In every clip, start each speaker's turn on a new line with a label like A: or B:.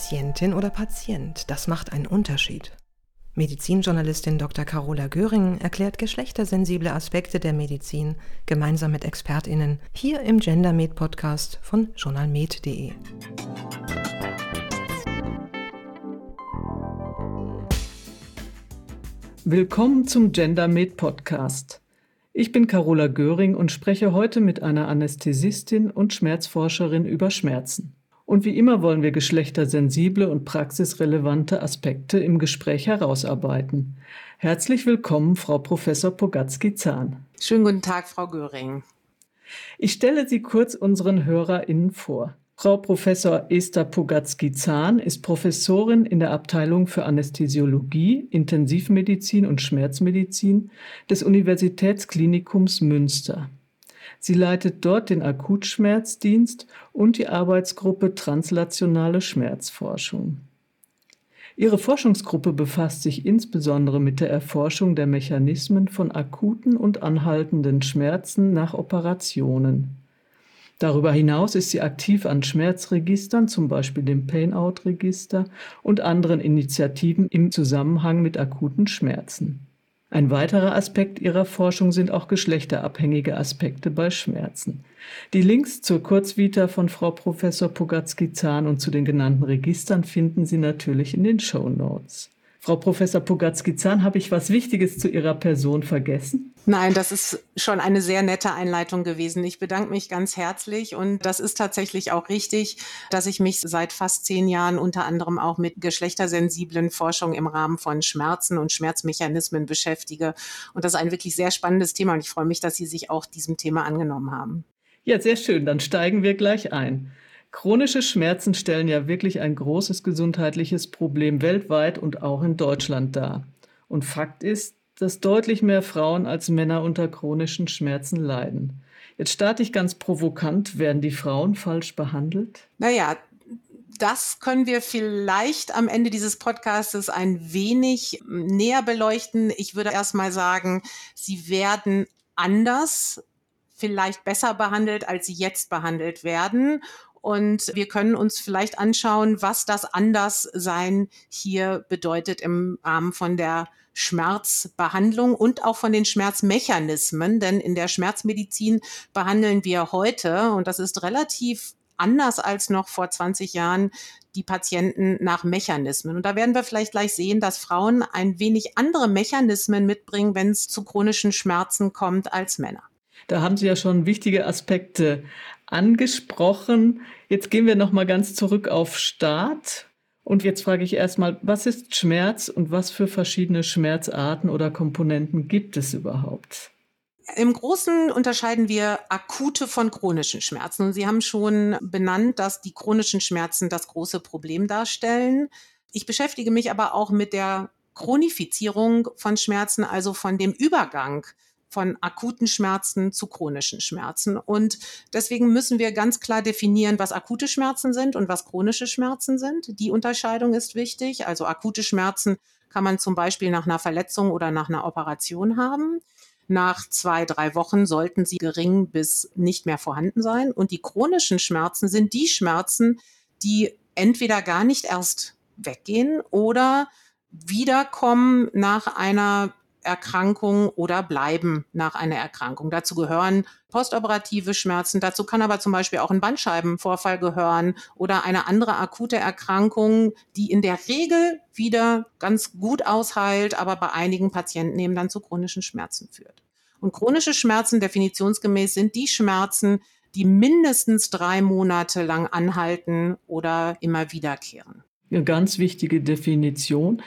A: Patientin oder Patient, das macht einen Unterschied. Medizinjournalistin Dr. Carola Göring erklärt geschlechtersensible Aspekte der Medizin gemeinsam mit ExpertInnen hier im GenderMed Podcast von journalmed.de.
B: Willkommen zum GenderMed Podcast. Ich bin Carola Göring und spreche heute mit einer Anästhesistin und Schmerzforscherin über Schmerzen. Und wie immer wollen wir geschlechtersensible und praxisrelevante Aspekte im Gespräch herausarbeiten. Herzlich willkommen, Frau Professor Pogatzky-Zahn.
C: Schönen guten Tag, Frau Göring.
B: Ich stelle Sie kurz unseren HörerInnen vor. Frau Professor Esther Pogatzky-Zahn ist Professorin in der Abteilung für Anästhesiologie, Intensivmedizin und Schmerzmedizin des Universitätsklinikums Münster. Sie leitet dort den Akutschmerzdienst und die Arbeitsgruppe Translationale Schmerzforschung. Ihre Forschungsgruppe befasst sich insbesondere mit der Erforschung der Mechanismen von akuten und anhaltenden Schmerzen nach Operationen. Darüber hinaus ist sie aktiv an Schmerzregistern, zum Beispiel dem Pain-Out-Register und anderen Initiativen im Zusammenhang mit akuten Schmerzen. Ein weiterer Aspekt ihrer Forschung sind auch geschlechterabhängige Aspekte bei Schmerzen. Die Links zur Kurzvita von Frau Professor Pogatzky-Zahn und zu den genannten Registern finden Sie natürlich in den Show Notes. Frau Professor Pogatzky-Zahn, habe ich was Wichtiges zu Ihrer Person vergessen?
C: Nein, das ist schon eine sehr nette Einleitung gewesen. Ich bedanke mich ganz herzlich und das ist tatsächlich auch richtig, dass ich mich seit fast zehn Jahren unter anderem auch mit geschlechtersensiblen Forschung im Rahmen von Schmerzen und Schmerzmechanismen beschäftige. Und das ist ein wirklich sehr spannendes Thema und ich freue mich, dass Sie sich auch diesem Thema angenommen haben.
B: Ja, sehr schön. Dann steigen wir gleich ein. Chronische Schmerzen stellen ja wirklich ein großes gesundheitliches Problem weltweit und auch in Deutschland dar. Und Fakt ist, dass deutlich mehr Frauen als Männer unter chronischen Schmerzen leiden. Jetzt starte ich ganz provokant. Werden die Frauen falsch behandelt?
C: Naja, das können wir vielleicht am Ende dieses Podcasts ein wenig näher beleuchten. Ich würde erst mal sagen, sie werden anders, vielleicht besser behandelt, als sie jetzt behandelt werden. Und wir können uns vielleicht anschauen, was das Anderssein hier bedeutet im Rahmen von der Schmerzbehandlung und auch von den Schmerzmechanismen. Denn in der Schmerzmedizin behandeln wir heute, und das ist relativ anders als noch vor 20 Jahren, die Patienten nach Mechanismen. Und da werden wir vielleicht gleich sehen, dass Frauen ein wenig andere Mechanismen mitbringen, wenn es zu chronischen Schmerzen kommt, als Männer.
B: Da haben Sie ja schon wichtige Aspekte angesprochen. Jetzt gehen wir noch mal ganz zurück auf Start. Und jetzt frage ich erstmal, was ist Schmerz und was für verschiedene Schmerzarten oder Komponenten gibt es überhaupt?
C: Im Großen unterscheiden wir akute von chronischen Schmerzen. Und Sie haben schon benannt, dass die chronischen Schmerzen das große Problem darstellen. Ich beschäftige mich aber auch mit der Chronifizierung von Schmerzen, also von dem Übergang von akuten Schmerzen zu chronischen Schmerzen. Und deswegen müssen wir ganz klar definieren, was akute Schmerzen sind und was chronische Schmerzen sind. Die Unterscheidung ist wichtig. Also akute Schmerzen kann man zum Beispiel nach einer Verletzung oder nach einer Operation haben. Nach zwei, drei Wochen sollten sie gering bis nicht mehr vorhanden sein. Und die chronischen Schmerzen sind die Schmerzen, die entweder gar nicht erst weggehen oder wiederkommen nach einer Erkrankung oder bleiben nach einer Erkrankung. Dazu gehören postoperative Schmerzen, dazu kann aber zum Beispiel auch ein Bandscheibenvorfall gehören oder eine andere akute Erkrankung, die in der Regel wieder ganz gut ausheilt, aber bei einigen Patienten eben dann zu chronischen Schmerzen führt. Und chronische Schmerzen definitionsgemäß sind die Schmerzen, die mindestens drei Monate lang anhalten oder immer wiederkehren.
B: Eine ganz wichtige Definition.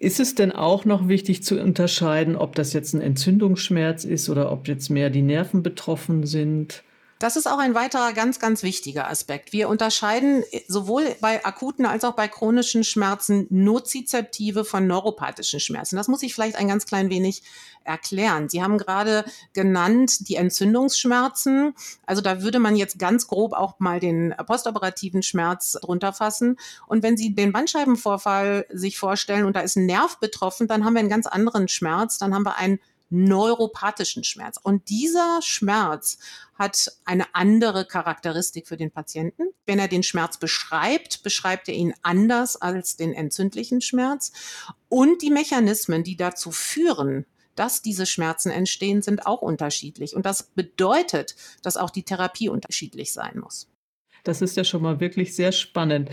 B: Ist es denn auch noch wichtig zu unterscheiden, ob das jetzt ein Entzündungsschmerz ist oder ob jetzt mehr die Nerven betroffen sind?
C: Das ist auch ein weiterer ganz, ganz wichtiger Aspekt. Wir unterscheiden sowohl bei akuten als auch bei chronischen Schmerzen nozizeptive von neuropathischen Schmerzen. Das muss ich vielleicht ein ganz klein wenig erklären. Sie haben gerade genannt die Entzündungsschmerzen. Also da würde man jetzt ganz grob auch mal den postoperativen Schmerz drunter fassen. Und wenn Sie den Bandscheibenvorfall sich vorstellen und da ist ein Nerv betroffen, dann haben wir einen ganz anderen Schmerz. Dann haben wir einen neuropathischen Schmerz. Und dieser Schmerz hat eine andere Charakteristik für den Patienten. Wenn er den Schmerz beschreibt, beschreibt er ihn anders als den entzündlichen Schmerz. Und die Mechanismen, die dazu führen, dass diese Schmerzen entstehen, sind auch unterschiedlich. Und das bedeutet, dass auch die Therapie unterschiedlich sein muss.
B: Das ist ja schon mal wirklich sehr spannend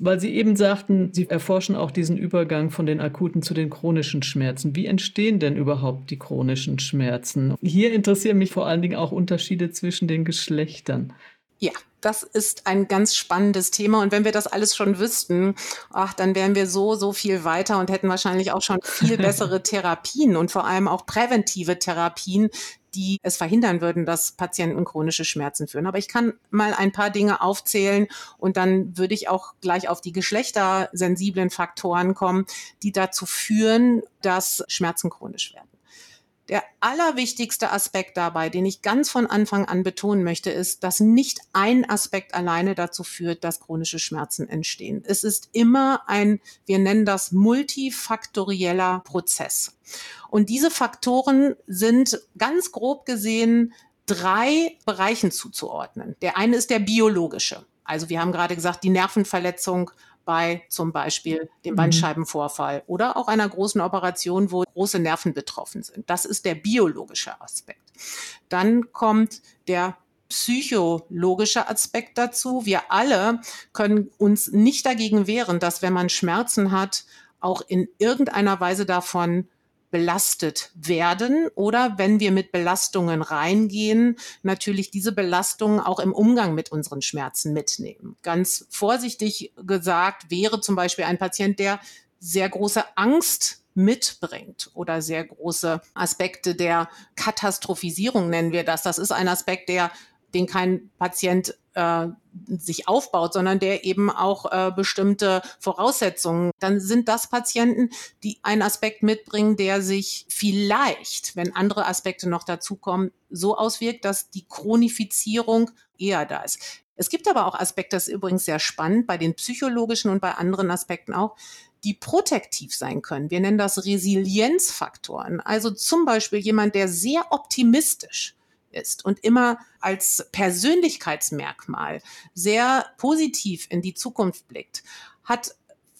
B: weil Sie eben sagten, Sie erforschen auch diesen Übergang von den akuten zu den chronischen Schmerzen. Wie entstehen denn überhaupt die chronischen Schmerzen? Hier interessieren mich vor allen Dingen auch Unterschiede zwischen den Geschlechtern.
C: Ja, das ist ein ganz spannendes Thema. Und wenn wir das alles schon wüssten, ach, dann wären wir so, so viel weiter und hätten wahrscheinlich auch schon viel bessere Therapien und vor allem auch präventive Therapien, die es verhindern würden, dass Patienten chronische Schmerzen führen. Aber ich kann mal ein paar Dinge aufzählen und dann würde ich auch gleich auf die geschlechtersensiblen Faktoren kommen, die dazu führen, dass Schmerzen chronisch werden. Der allerwichtigste Aspekt dabei, den ich ganz von Anfang an betonen möchte, ist, dass nicht ein Aspekt alleine dazu führt, dass chronische Schmerzen entstehen. Es ist immer ein, wir nennen das multifaktorieller Prozess. Und diese Faktoren sind ganz grob gesehen drei Bereichen zuzuordnen. Der eine ist der biologische. Also wir haben gerade gesagt, die Nervenverletzung bei zum Beispiel dem mhm. Bandscheibenvorfall oder auch einer großen Operation, wo große Nerven betroffen sind. Das ist der biologische Aspekt. Dann kommt der psychologische Aspekt dazu. Wir alle können uns nicht dagegen wehren, dass wenn man Schmerzen hat, auch in irgendeiner Weise davon belastet werden oder wenn wir mit Belastungen reingehen, natürlich diese Belastungen auch im Umgang mit unseren Schmerzen mitnehmen. Ganz vorsichtig gesagt wäre zum Beispiel ein Patient, der sehr große Angst mitbringt oder sehr große Aspekte der Katastrophisierung nennen wir das. Das ist ein Aspekt, der den kein Patient äh, sich aufbaut, sondern der eben auch äh, bestimmte Voraussetzungen, dann sind das Patienten, die einen Aspekt mitbringen, der sich vielleicht, wenn andere Aspekte noch dazukommen, so auswirkt, dass die Chronifizierung eher da ist. Es gibt aber auch Aspekte, das ist übrigens sehr spannend, bei den psychologischen und bei anderen Aspekten auch, die protektiv sein können. Wir nennen das Resilienzfaktoren. Also zum Beispiel jemand, der sehr optimistisch ist und immer als Persönlichkeitsmerkmal sehr positiv in die Zukunft blickt, hat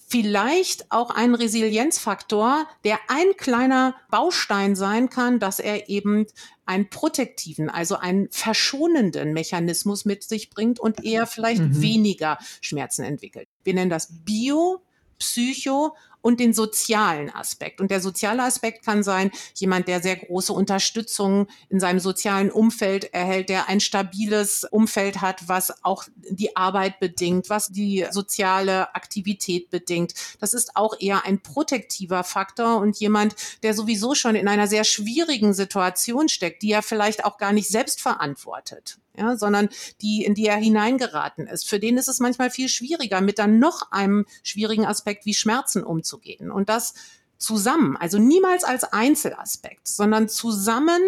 C: vielleicht auch einen Resilienzfaktor, der ein kleiner Baustein sein kann, dass er eben einen protektiven, also einen verschonenden Mechanismus mit sich bringt und eher vielleicht mhm. weniger Schmerzen entwickelt. Wir nennen das Bio, Psycho und den sozialen Aspekt. Und der soziale Aspekt kann sein, jemand, der sehr große Unterstützung in seinem sozialen Umfeld erhält, der ein stabiles Umfeld hat, was auch die Arbeit bedingt, was die soziale Aktivität bedingt. Das ist auch eher ein protektiver Faktor und jemand, der sowieso schon in einer sehr schwierigen Situation steckt, die er vielleicht auch gar nicht selbst verantwortet ja, sondern die, in die er hineingeraten ist. Für den ist es manchmal viel schwieriger, mit dann noch einem schwierigen Aspekt wie Schmerzen umzugehen. Und das zusammen, also niemals als Einzelaspekt, sondern zusammen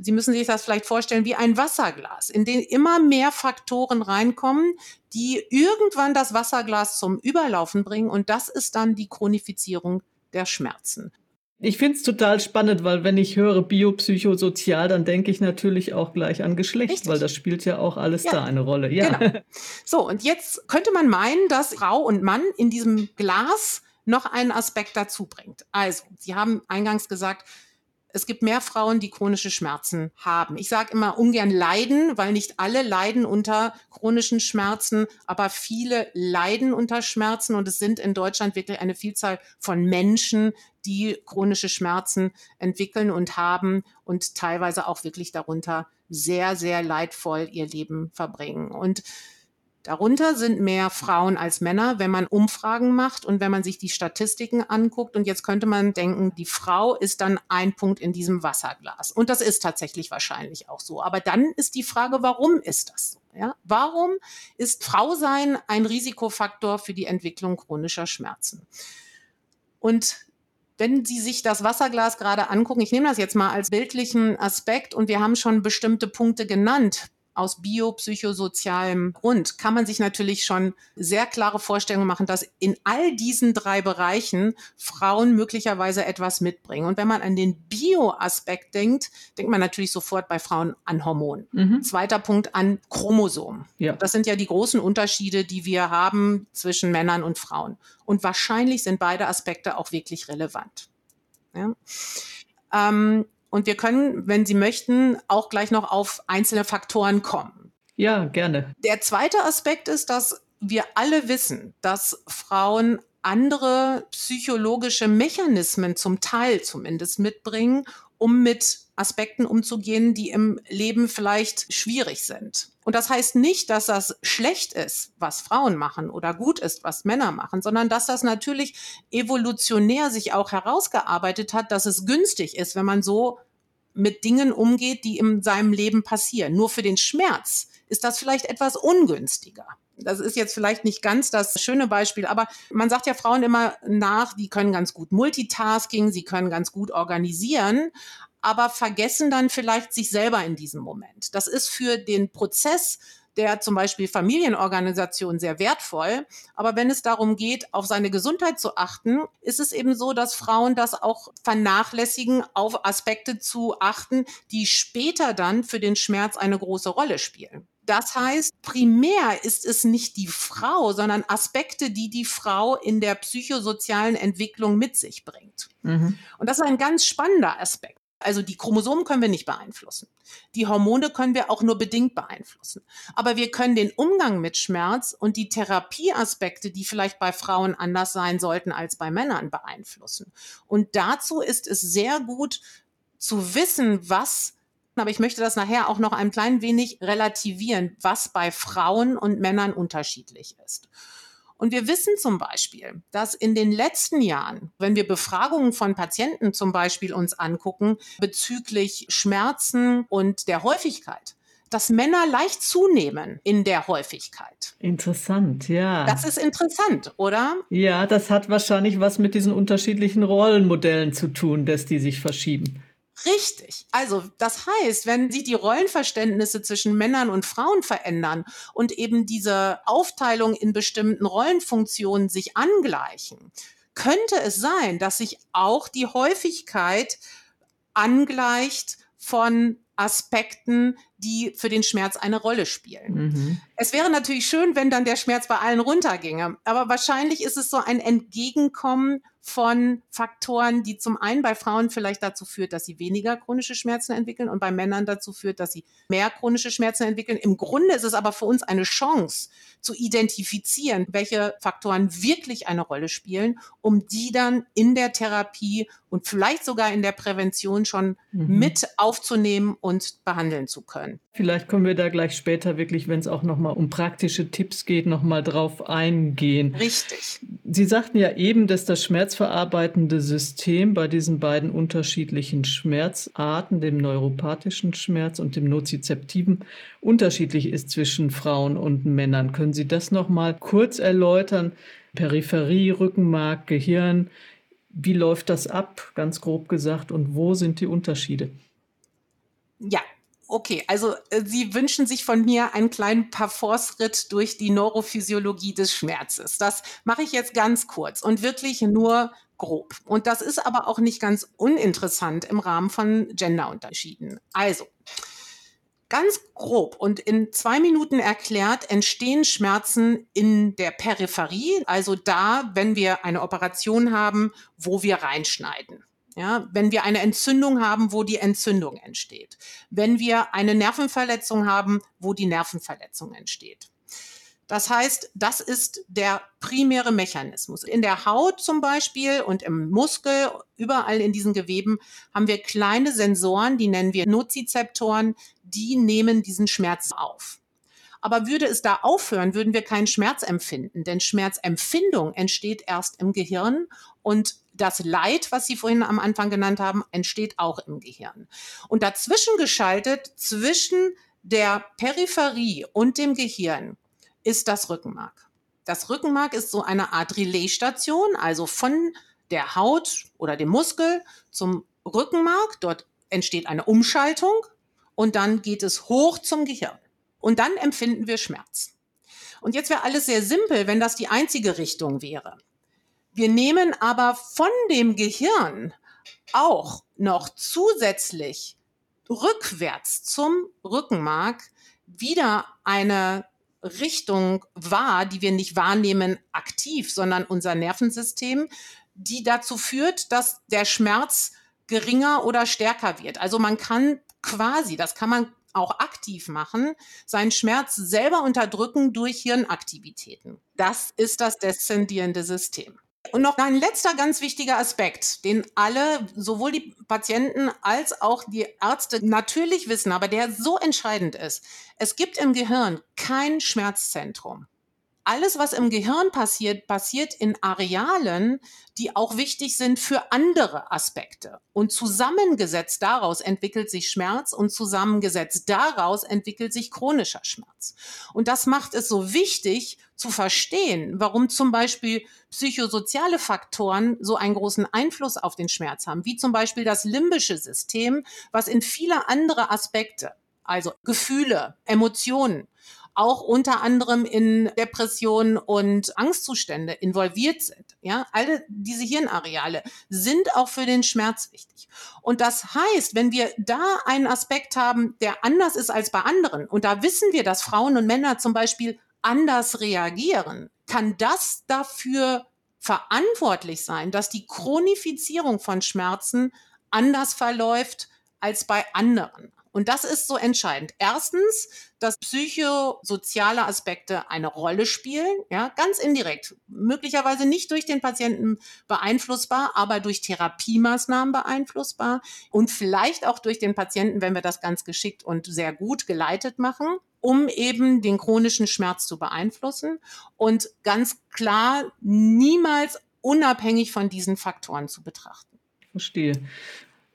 C: Sie müssen sich das vielleicht vorstellen wie ein Wasserglas, in dem immer mehr Faktoren reinkommen, die irgendwann das Wasserglas zum Überlaufen bringen. Und das ist dann die Chronifizierung der Schmerzen.
B: Ich finde es total spannend, weil wenn ich höre biopsychosozial, dann denke ich natürlich auch gleich an Geschlecht, Richtig. weil das spielt ja auch alles ja. da eine Rolle. Ja. Genau.
C: So, und jetzt könnte man meinen, dass Frau und Mann in diesem Glas noch einen Aspekt dazu bringt. Also, Sie haben eingangs gesagt, es gibt mehr Frauen, die chronische Schmerzen haben. Ich sage immer ungern leiden, weil nicht alle leiden unter chronischen Schmerzen, aber viele leiden unter Schmerzen und es sind in Deutschland wirklich eine Vielzahl von Menschen, die chronische Schmerzen entwickeln und haben und teilweise auch wirklich darunter sehr, sehr leidvoll ihr Leben verbringen. Und Darunter sind mehr Frauen als Männer, wenn man Umfragen macht und wenn man sich die Statistiken anguckt. Und jetzt könnte man denken, die Frau ist dann ein Punkt in diesem Wasserglas. Und das ist tatsächlich wahrscheinlich auch so. Aber dann ist die Frage, warum ist das so? Ja? Warum ist Frausein ein Risikofaktor für die Entwicklung chronischer Schmerzen? Und wenn Sie sich das Wasserglas gerade angucken, ich nehme das jetzt mal als bildlichen Aspekt und wir haben schon bestimmte Punkte genannt aus biopsychosozialem Grund kann man sich natürlich schon sehr klare Vorstellungen machen, dass in all diesen drei Bereichen Frauen möglicherweise etwas mitbringen. Und wenn man an den Bio-Aspekt denkt, denkt man natürlich sofort bei Frauen an Hormonen. Mhm. Zweiter Punkt an Chromosomen. Ja. Das sind ja die großen Unterschiede, die wir haben zwischen Männern und Frauen. Und wahrscheinlich sind beide Aspekte auch wirklich relevant. Ja. Ähm, und wir können, wenn Sie möchten, auch gleich noch auf einzelne Faktoren kommen.
B: Ja, gerne.
C: Der zweite Aspekt ist, dass wir alle wissen, dass Frauen andere psychologische Mechanismen zum Teil zumindest mitbringen, um mit Aspekten umzugehen, die im Leben vielleicht schwierig sind. Und das heißt nicht, dass das schlecht ist, was Frauen machen oder gut ist, was Männer machen, sondern dass das natürlich evolutionär sich auch herausgearbeitet hat, dass es günstig ist, wenn man so mit Dingen umgeht, die in seinem Leben passieren. Nur für den Schmerz ist das vielleicht etwas ungünstiger. Das ist jetzt vielleicht nicht ganz das schöne Beispiel, aber man sagt ja Frauen immer nach, die können ganz gut Multitasking, sie können ganz gut organisieren, aber vergessen dann vielleicht sich selber in diesem Moment. Das ist für den Prozess der zum Beispiel Familienorganisation sehr wertvoll. Aber wenn es darum geht, auf seine Gesundheit zu achten, ist es eben so, dass Frauen das auch vernachlässigen, auf Aspekte zu achten, die später dann für den Schmerz eine große Rolle spielen. Das heißt, primär ist es nicht die Frau, sondern Aspekte, die die Frau in der psychosozialen Entwicklung mit sich bringt. Mhm. Und das ist ein ganz spannender Aspekt. Also die Chromosomen können wir nicht beeinflussen. Die Hormone können wir auch nur bedingt beeinflussen. Aber wir können den Umgang mit Schmerz und die Therapieaspekte, die vielleicht bei Frauen anders sein sollten als bei Männern, beeinflussen. Und dazu ist es sehr gut zu wissen, was aber ich möchte das nachher auch noch ein klein wenig relativieren, was bei Frauen und Männern unterschiedlich ist. Und wir wissen zum Beispiel, dass in den letzten Jahren, wenn wir Befragungen von Patienten zum Beispiel uns angucken bezüglich Schmerzen und der Häufigkeit, dass Männer leicht zunehmen in der Häufigkeit.
B: Interessant, ja.
C: Das ist interessant, oder?
B: Ja, das hat wahrscheinlich was mit diesen unterschiedlichen Rollenmodellen zu tun, dass die sich verschieben.
C: Richtig. Also das heißt, wenn sich die Rollenverständnisse zwischen Männern und Frauen verändern und eben diese Aufteilung in bestimmten Rollenfunktionen sich angleichen, könnte es sein, dass sich auch die Häufigkeit angleicht von Aspekten, die für den Schmerz eine Rolle spielen. Mhm. Es wäre natürlich schön, wenn dann der Schmerz bei allen runterginge, aber wahrscheinlich ist es so ein Entgegenkommen von Faktoren, die zum einen bei Frauen vielleicht dazu führt, dass sie weniger chronische Schmerzen entwickeln und bei Männern dazu führt, dass sie mehr chronische Schmerzen entwickeln. Im Grunde ist es aber für uns eine Chance zu identifizieren, welche Faktoren wirklich eine Rolle spielen, um die dann in der Therapie und vielleicht sogar in der Prävention schon mhm. mit aufzunehmen und behandeln zu können.
B: Vielleicht können wir da gleich später wirklich, wenn es auch nochmal um praktische Tipps geht, nochmal drauf eingehen.
C: Richtig.
B: Sie sagten ja eben, dass das schmerzverarbeitende System bei diesen beiden unterschiedlichen Schmerzarten, dem neuropathischen Schmerz und dem nozizeptiven, unterschiedlich ist zwischen Frauen und Männern. Können Sie das nochmal kurz erläutern? Peripherie, Rückenmark, Gehirn. Wie läuft das ab, ganz grob gesagt, und wo sind die Unterschiede?
C: Ja, Okay, also äh, Sie wünschen sich von mir einen kleinen Parforce-Ritt durch die Neurophysiologie des Schmerzes. Das mache ich jetzt ganz kurz und wirklich nur grob. Und das ist aber auch nicht ganz uninteressant im Rahmen von Genderunterschieden. Also, ganz grob und in zwei Minuten erklärt, entstehen Schmerzen in der Peripherie, also da, wenn wir eine Operation haben, wo wir reinschneiden. Ja, wenn wir eine Entzündung haben, wo die Entzündung entsteht. Wenn wir eine Nervenverletzung haben, wo die Nervenverletzung entsteht. Das heißt, das ist der primäre Mechanismus. In der Haut zum Beispiel und im Muskel, überall in diesen Geweben, haben wir kleine Sensoren, die nennen wir Nozizeptoren, die nehmen diesen Schmerz auf. Aber würde es da aufhören, würden wir keinen Schmerz empfinden, denn Schmerzempfindung entsteht erst im Gehirn und das Leid, was Sie vorhin am Anfang genannt haben, entsteht auch im Gehirn. Und dazwischen geschaltet, zwischen der Peripherie und dem Gehirn, ist das Rückenmark. Das Rückenmark ist so eine Art Relaisstation, also von der Haut oder dem Muskel zum Rückenmark. Dort entsteht eine Umschaltung und dann geht es hoch zum Gehirn. Und dann empfinden wir Schmerz. Und jetzt wäre alles sehr simpel, wenn das die einzige Richtung wäre. Wir nehmen aber von dem Gehirn auch noch zusätzlich rückwärts zum Rückenmark wieder eine Richtung wahr, die wir nicht wahrnehmen aktiv, sondern unser Nervensystem, die dazu führt, dass der Schmerz geringer oder stärker wird. Also man kann quasi, das kann man auch aktiv machen, seinen Schmerz selber unterdrücken durch Hirnaktivitäten. Das ist das deszendierende System. Und noch ein letzter ganz wichtiger Aspekt, den alle, sowohl die Patienten als auch die Ärzte natürlich wissen, aber der so entscheidend ist. Es gibt im Gehirn kein Schmerzzentrum alles, was im Gehirn passiert, passiert in Arealen, die auch wichtig sind für andere Aspekte. Und zusammengesetzt daraus entwickelt sich Schmerz und zusammengesetzt daraus entwickelt sich chronischer Schmerz. Und das macht es so wichtig zu verstehen, warum zum Beispiel psychosoziale Faktoren so einen großen Einfluss auf den Schmerz haben, wie zum Beispiel das limbische System, was in viele andere Aspekte, also Gefühle, Emotionen, auch unter anderem in Depressionen und Angstzustände involviert sind. Ja, alle diese Hirnareale sind auch für den Schmerz wichtig. Und das heißt, wenn wir da einen Aspekt haben, der anders ist als bei anderen, und da wissen wir, dass Frauen und Männer zum Beispiel anders reagieren, kann das dafür verantwortlich sein, dass die Chronifizierung von Schmerzen anders verläuft als bei anderen. Und das ist so entscheidend. Erstens, dass psychosoziale Aspekte eine Rolle spielen, ja, ganz indirekt, möglicherweise nicht durch den Patienten beeinflussbar, aber durch Therapiemaßnahmen beeinflussbar und vielleicht auch durch den Patienten, wenn wir das ganz geschickt und sehr gut geleitet machen um eben den chronischen Schmerz zu beeinflussen und ganz klar niemals unabhängig von diesen Faktoren zu betrachten.
B: Verstehe.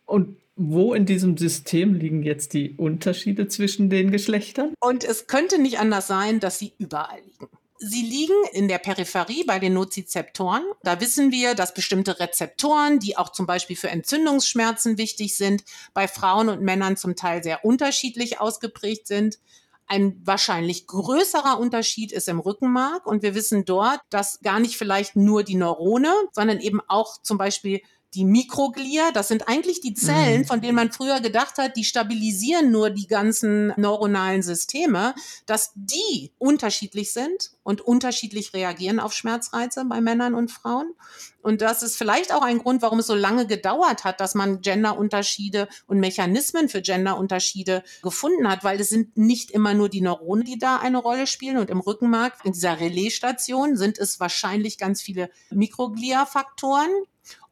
B: Und wo in diesem System liegen jetzt die Unterschiede zwischen den Geschlechtern?
C: Und es könnte nicht anders sein, dass sie überall liegen. Sie liegen in der Peripherie bei den Nozizeptoren. Da wissen wir, dass bestimmte Rezeptoren, die auch zum Beispiel für Entzündungsschmerzen wichtig sind, bei Frauen und Männern zum Teil sehr unterschiedlich ausgeprägt sind. Ein wahrscheinlich größerer Unterschied ist im Rückenmark und wir wissen dort, dass gar nicht vielleicht nur die Neurone, sondern eben auch zum Beispiel die Mikroglia, das sind eigentlich die Zellen, mhm. von denen man früher gedacht hat, die stabilisieren nur die ganzen neuronalen Systeme, dass die unterschiedlich sind und unterschiedlich reagieren auf Schmerzreize bei Männern und Frauen. Und das ist vielleicht auch ein Grund, warum es so lange gedauert hat, dass man Genderunterschiede und Mechanismen für Genderunterschiede gefunden hat, weil es sind nicht immer nur die Neurone, die da eine Rolle spielen. Und im Rückenmark, in dieser Relaisstation, sind es wahrscheinlich ganz viele Mikroglia-Faktoren,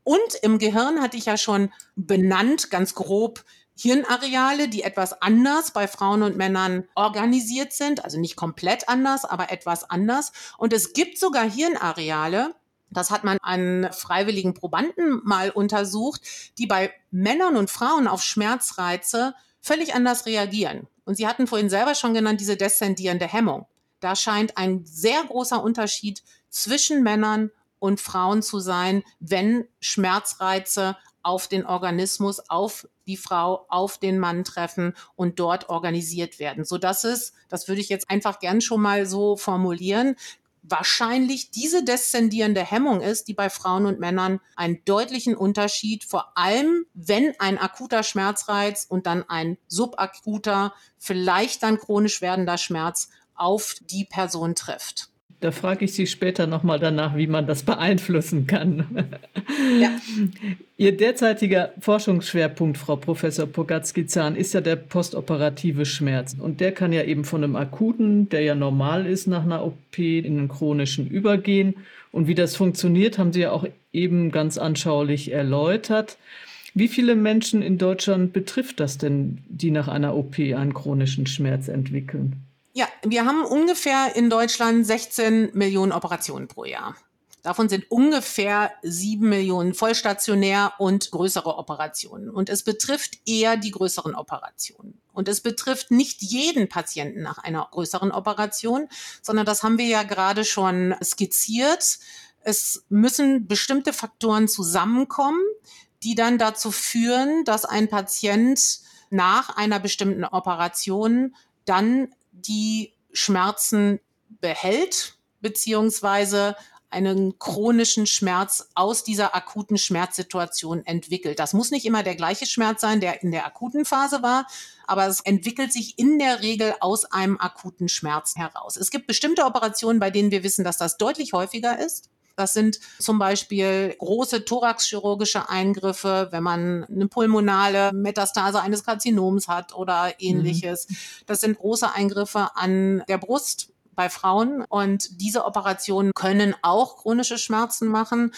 C: und im Gehirn hatte ich ja schon benannt, ganz grob, Hirnareale, die etwas anders bei Frauen und Männern organisiert sind, also nicht komplett anders, aber etwas anders. Und es gibt sogar Hirnareale, das hat man an freiwilligen Probanden mal untersucht, die bei Männern und Frauen auf Schmerzreize völlig anders reagieren. Und Sie hatten vorhin selber schon genannt, diese deszendierende Hemmung. Da scheint ein sehr großer Unterschied zwischen Männern und Frauen zu sein, wenn Schmerzreize auf den Organismus, auf die Frau, auf den Mann treffen und dort organisiert werden, so dass es, das würde ich jetzt einfach gern schon mal so formulieren, wahrscheinlich diese deszendierende Hemmung ist, die bei Frauen und Männern einen deutlichen Unterschied, vor allem wenn ein akuter Schmerzreiz und dann ein subakuter, vielleicht dann chronisch werdender Schmerz auf die Person trifft.
B: Da frage ich Sie später nochmal danach, wie man das beeinflussen kann. Ja. Ihr derzeitiger Forschungsschwerpunkt, Frau Professor Pogatzky-Zahn, ist ja der postoperative Schmerz. Und der kann ja eben von einem akuten, der ja normal ist nach einer OP, in einen chronischen übergehen. Und wie das funktioniert, haben Sie ja auch eben ganz anschaulich erläutert. Wie viele Menschen in Deutschland betrifft das denn, die nach einer OP einen chronischen Schmerz entwickeln?
C: Ja, wir haben ungefähr in Deutschland 16 Millionen Operationen pro Jahr. Davon sind ungefähr sieben Millionen vollstationär und größere Operationen. Und es betrifft eher die größeren Operationen. Und es betrifft nicht jeden Patienten nach einer größeren Operation, sondern das haben wir ja gerade schon skizziert. Es müssen bestimmte Faktoren zusammenkommen, die dann dazu führen, dass ein Patient nach einer bestimmten Operation dann die Schmerzen behält, beziehungsweise einen chronischen Schmerz aus dieser akuten Schmerzsituation entwickelt. Das muss nicht immer der gleiche Schmerz sein, der in der akuten Phase war, aber es entwickelt sich in der Regel aus einem akuten Schmerz heraus. Es gibt bestimmte Operationen, bei denen wir wissen, dass das deutlich häufiger ist. Das sind zum Beispiel große thoraxchirurgische Eingriffe, wenn man eine pulmonale Metastase eines Karzinoms hat oder ähnliches. Mhm. Das sind große Eingriffe an der Brust bei Frauen und diese Operationen können auch chronische Schmerzen machen.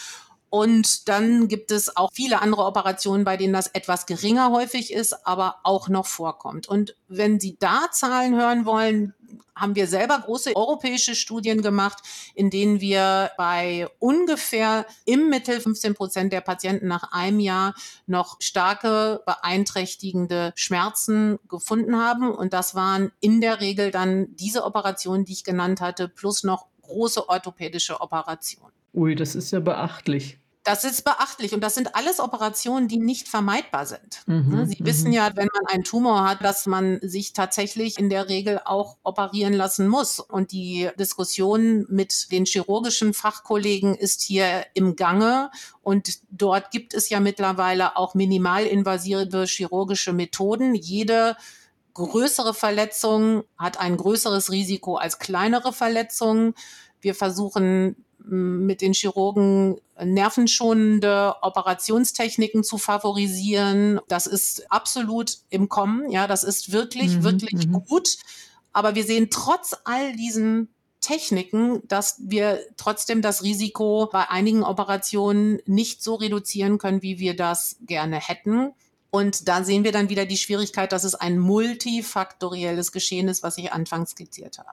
C: Und dann gibt es auch viele andere Operationen, bei denen das etwas geringer häufig ist, aber auch noch vorkommt. Und wenn Sie da Zahlen hören wollen, haben wir selber große europäische Studien gemacht, in denen wir bei ungefähr im Mittel 15 Prozent der Patienten nach einem Jahr noch starke beeinträchtigende Schmerzen gefunden haben. Und das waren in der Regel dann diese Operationen, die ich genannt hatte, plus noch große orthopädische Operationen.
B: Ui, das ist ja beachtlich.
C: Das ist beachtlich und das sind alles Operationen, die nicht vermeidbar sind. Mhm, ne, Sie wissen mhm. ja, wenn man einen Tumor hat, dass man sich tatsächlich in der Regel auch operieren lassen muss. Und die Diskussion mit den chirurgischen Fachkollegen ist hier im Gange. Und dort gibt es ja mittlerweile auch minimalinvasive chirurgische Methoden. Jede größere Verletzung hat ein größeres Risiko als kleinere Verletzungen. Wir versuchen mit den Chirurgen nervenschonende Operationstechniken zu favorisieren. Das ist absolut im Kommen. Ja, das ist wirklich, mhm, wirklich mhm. gut. Aber wir sehen trotz all diesen Techniken, dass wir trotzdem das Risiko bei einigen Operationen nicht so reduzieren können, wie wir das gerne hätten. Und da sehen wir dann wieder die Schwierigkeit, dass es ein multifaktorielles Geschehen ist, was ich anfangs skizziert habe.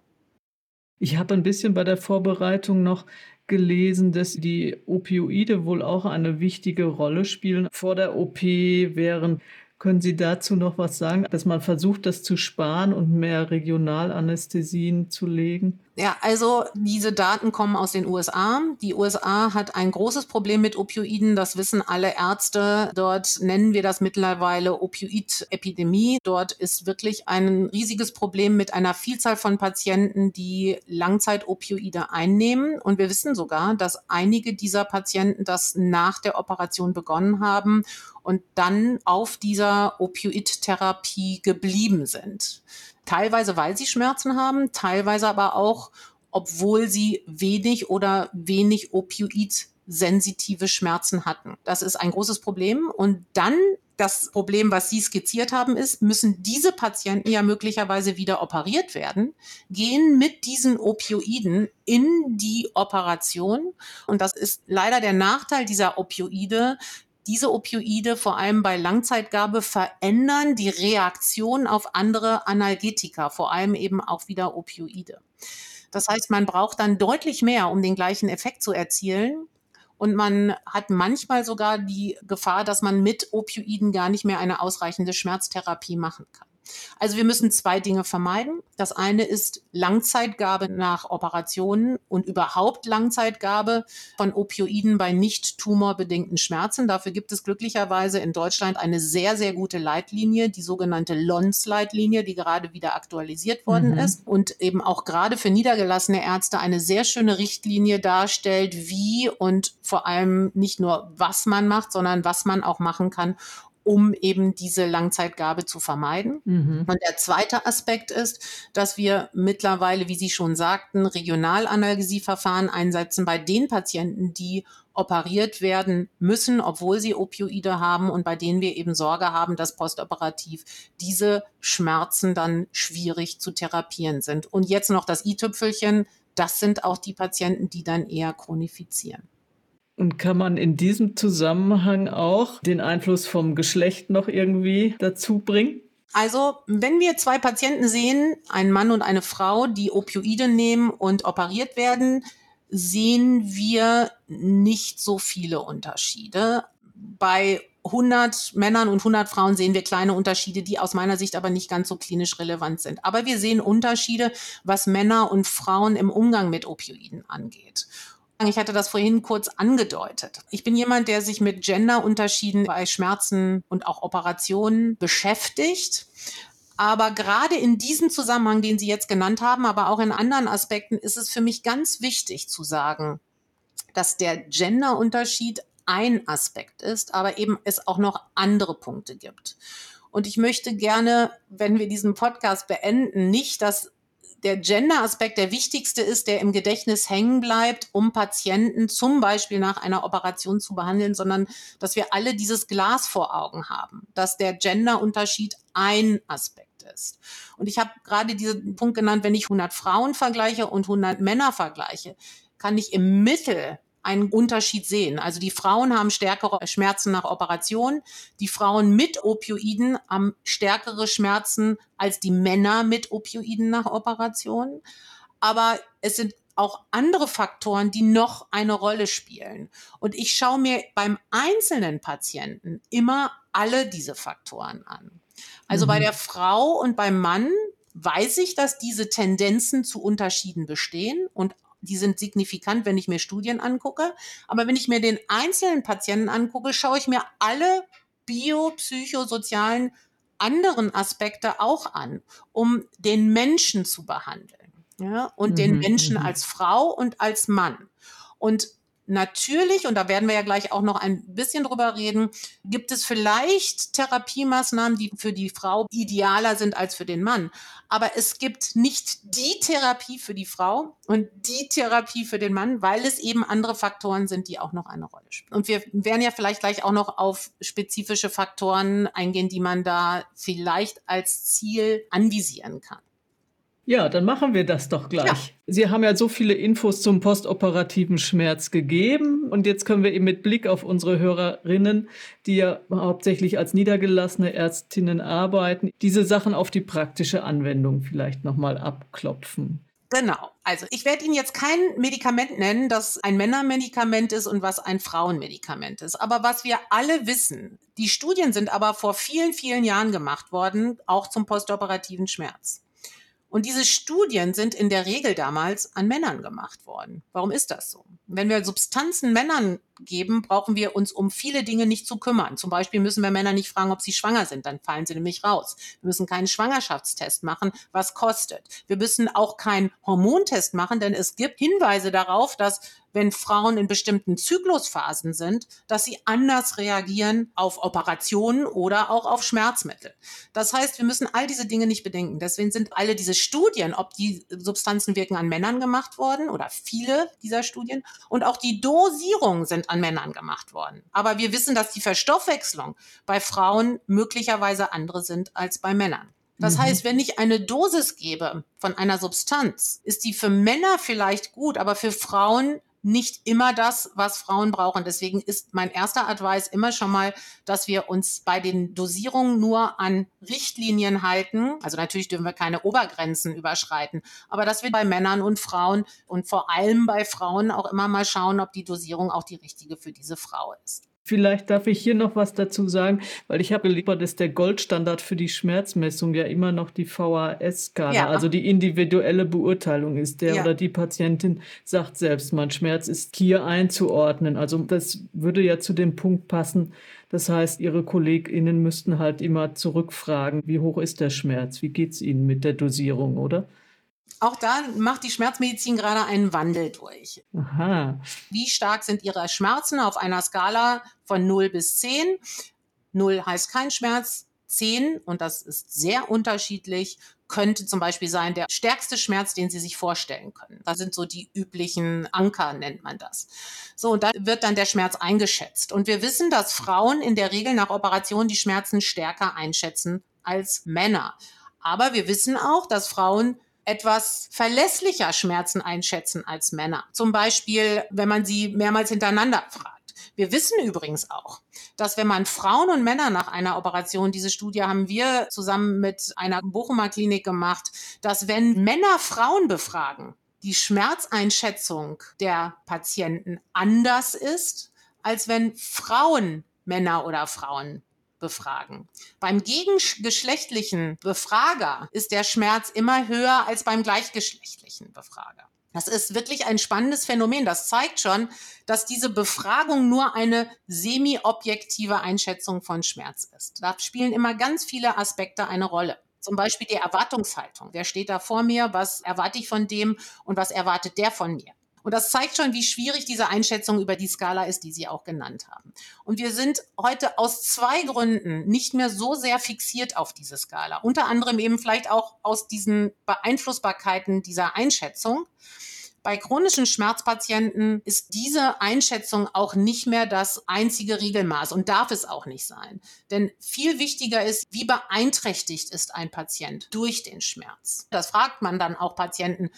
B: Ich habe ein bisschen bei der Vorbereitung noch gelesen, dass die Opioide wohl auch eine wichtige Rolle spielen vor der OP, während können Sie dazu noch was sagen, dass man versucht, das zu sparen und mehr Regionalanästhesien zu legen?
C: Ja, also diese Daten kommen aus den USA. Die USA hat ein großes Problem mit Opioiden. Das wissen alle Ärzte. Dort nennen wir das mittlerweile Opioid-Epidemie. Dort ist wirklich ein riesiges Problem mit einer Vielzahl von Patienten, die Langzeitopioide einnehmen. Und wir wissen sogar, dass einige dieser Patienten das nach der Operation begonnen haben und dann auf dieser Opioid-Therapie geblieben sind. Teilweise, weil sie Schmerzen haben, teilweise aber auch, obwohl sie wenig oder wenig Opioid-sensitive Schmerzen hatten. Das ist ein großes Problem. Und dann das Problem, was Sie skizziert haben, ist, müssen diese Patienten ja möglicherweise wieder operiert werden, gehen mit diesen Opioiden in die Operation. Und das ist leider der Nachteil dieser Opioide, diese Opioide vor allem bei Langzeitgabe verändern die Reaktion auf andere Analgetika, vor allem eben auch wieder Opioide. Das heißt, man braucht dann deutlich mehr, um den gleichen Effekt zu erzielen. Und man hat manchmal sogar die Gefahr, dass man mit Opioiden gar nicht mehr eine ausreichende Schmerztherapie machen kann. Also wir müssen zwei Dinge vermeiden. Das eine ist Langzeitgabe nach Operationen und überhaupt Langzeitgabe von Opioiden bei nicht tumorbedingten Schmerzen. Dafür gibt es glücklicherweise in Deutschland eine sehr, sehr gute Leitlinie, die sogenannte LONS-Leitlinie, die gerade wieder aktualisiert worden mhm. ist und eben auch gerade für niedergelassene Ärzte eine sehr schöne Richtlinie darstellt, wie und vor allem nicht nur was man macht, sondern was man auch machen kann, um eben diese Langzeitgabe zu vermeiden. Mhm. Und der zweite Aspekt ist, dass wir mittlerweile, wie Sie schon sagten, Regionalanalgesieverfahren einsetzen bei den Patienten, die operiert werden müssen, obwohl sie Opioide haben und bei denen wir eben Sorge haben, dass postoperativ diese Schmerzen dann schwierig zu therapieren sind. Und jetzt noch das i-Tüpfelchen, das sind auch die Patienten, die dann eher chronifizieren.
B: Und kann man in diesem Zusammenhang auch den Einfluss vom Geschlecht noch irgendwie dazu bringen?
C: Also, wenn wir zwei Patienten sehen, einen Mann und eine Frau, die Opioide nehmen und operiert werden, sehen wir nicht so viele Unterschiede. Bei 100 Männern und 100 Frauen sehen wir kleine Unterschiede, die aus meiner Sicht aber nicht ganz so klinisch relevant sind. Aber wir sehen Unterschiede, was Männer und Frauen im Umgang mit Opioiden angeht. Ich hatte das vorhin kurz angedeutet. Ich bin jemand, der sich mit Genderunterschieden bei Schmerzen und auch Operationen beschäftigt. Aber gerade in diesem Zusammenhang, den Sie jetzt genannt haben, aber auch in anderen Aspekten, ist es für mich ganz wichtig zu sagen, dass der Genderunterschied ein Aspekt ist, aber eben es auch noch andere Punkte gibt. Und ich möchte gerne, wenn wir diesen Podcast beenden, nicht, dass der Gender-Aspekt der wichtigste ist, der im Gedächtnis hängen bleibt, um Patienten zum Beispiel nach einer Operation zu behandeln, sondern dass wir alle dieses Glas vor Augen haben, dass der Gender-Unterschied ein Aspekt ist. Und ich habe gerade diesen Punkt genannt, wenn ich 100 Frauen vergleiche und 100 Männer vergleiche, kann ich im Mittel einen Unterschied sehen. Also die Frauen haben stärkere Schmerzen nach Operation. Die Frauen mit Opioiden haben stärkere Schmerzen als die Männer mit Opioiden nach Operation. Aber es sind auch andere Faktoren, die noch eine Rolle spielen. Und ich schaue mir beim einzelnen Patienten immer alle diese Faktoren an. Also mhm. bei der Frau und beim Mann weiß ich, dass diese Tendenzen zu Unterschieden bestehen und die sind signifikant, wenn ich mir Studien angucke. Aber wenn ich mir den einzelnen Patienten angucke, schaue ich mir alle biopsychosozialen anderen Aspekte auch an, um den Menschen zu behandeln. Ja, und mhm, den Menschen mhm. als Frau und als Mann. Und Natürlich, und da werden wir ja gleich auch noch ein bisschen drüber reden, gibt es vielleicht Therapiemaßnahmen, die für die Frau idealer sind als für den Mann. Aber es gibt nicht die Therapie für die Frau und die Therapie für den Mann, weil es eben andere Faktoren sind, die auch noch eine Rolle spielen. Und wir werden ja vielleicht gleich auch noch auf spezifische Faktoren eingehen, die man da vielleicht als Ziel anvisieren kann.
B: Ja, dann machen wir das doch gleich. Ja. Sie haben ja so viele Infos zum postoperativen Schmerz gegeben und jetzt können wir eben mit Blick auf unsere Hörerinnen, die ja hauptsächlich als niedergelassene Ärztinnen arbeiten, diese Sachen auf die praktische Anwendung vielleicht nochmal abklopfen.
C: Genau. Also ich werde Ihnen jetzt kein Medikament nennen, das ein Männermedikament ist und was ein Frauenmedikament ist. Aber was wir alle wissen, die Studien sind aber vor vielen, vielen Jahren gemacht worden, auch zum postoperativen Schmerz. Und diese Studien sind in der Regel damals an Männern gemacht worden. Warum ist das so? Wenn wir Substanzen Männern geben, brauchen wir uns um viele Dinge nicht zu kümmern. Zum Beispiel müssen wir Männer nicht fragen, ob sie schwanger sind, dann fallen sie nämlich raus. Wir müssen keinen Schwangerschaftstest machen, was kostet. Wir müssen auch keinen Hormontest machen, denn es gibt Hinweise darauf, dass wenn Frauen in bestimmten Zyklusphasen sind, dass sie anders reagieren auf Operationen oder auch auf Schmerzmittel. Das heißt, wir müssen all diese Dinge nicht bedenken. Deswegen sind alle diese Studien, ob die Substanzen wirken an Männern gemacht worden oder viele dieser Studien und auch die Dosierungen sind an Männern gemacht worden. Aber wir wissen, dass die Verstoffwechslung bei Frauen möglicherweise andere sind als bei Männern. Das mhm. heißt, wenn ich eine Dosis gebe von einer Substanz, ist die für Männer vielleicht gut, aber für Frauen nicht immer das, was Frauen brauchen. Deswegen ist mein erster Advice immer schon mal, dass wir uns bei den Dosierungen nur an Richtlinien halten. Also natürlich dürfen wir keine Obergrenzen überschreiten, aber dass wir bei Männern und Frauen und vor allem bei Frauen auch immer mal schauen, ob die Dosierung auch die richtige für diese Frau ist.
B: Vielleicht darf ich hier noch was dazu sagen, weil ich habe lieber, dass der Goldstandard für die Schmerzmessung ja immer noch die VHS-Skala, ja. also die individuelle Beurteilung ist. Der ja. oder die Patientin sagt selbst, mein Schmerz ist hier einzuordnen. Also das würde ja zu dem Punkt passen. Das heißt, ihre KollegInnen müssten halt immer zurückfragen, wie hoch ist der Schmerz? Wie geht es ihnen mit der Dosierung, oder?
C: Auch da macht die Schmerzmedizin gerade einen Wandel durch. Aha. Wie stark sind Ihre Schmerzen auf einer Skala von 0 bis 10? 0 heißt kein Schmerz, 10, und das ist sehr unterschiedlich, könnte zum Beispiel sein der stärkste Schmerz, den Sie sich vorstellen können. Das sind so die üblichen Anker, nennt man das. So, und da wird dann der Schmerz eingeschätzt. Und wir wissen, dass Frauen in der Regel nach Operationen die Schmerzen stärker einschätzen als Männer. Aber wir wissen auch, dass Frauen etwas verlässlicher Schmerzen einschätzen als Männer. Zum Beispiel, wenn man sie mehrmals hintereinander fragt. Wir wissen übrigens auch, dass wenn man Frauen und Männer nach einer Operation, diese Studie haben wir zusammen mit einer Bochumer Klinik gemacht, dass wenn Männer Frauen befragen, die Schmerzeinschätzung der Patienten anders ist, als wenn Frauen Männer oder Frauen befragen. Beim gegengeschlechtlichen Befrager ist der Schmerz immer höher als beim gleichgeschlechtlichen Befrager. Das ist wirklich ein spannendes Phänomen. Das zeigt schon, dass diese Befragung nur eine semi-objektive Einschätzung von Schmerz ist. Da spielen immer ganz viele Aspekte eine Rolle. Zum Beispiel die Erwartungshaltung. Wer steht da vor mir? Was erwarte ich von dem und was erwartet der von mir? Und das zeigt schon, wie schwierig diese Einschätzung über die Skala ist, die Sie auch genannt haben. Und wir sind heute aus zwei Gründen nicht mehr so sehr fixiert auf diese Skala. Unter anderem eben vielleicht auch aus diesen Beeinflussbarkeiten dieser Einschätzung. Bei chronischen Schmerzpatienten ist diese Einschätzung auch nicht mehr das einzige Regelmaß und darf es auch nicht sein. Denn viel wichtiger ist, wie beeinträchtigt ist ein Patient durch den Schmerz. Das fragt man dann auch Patienten,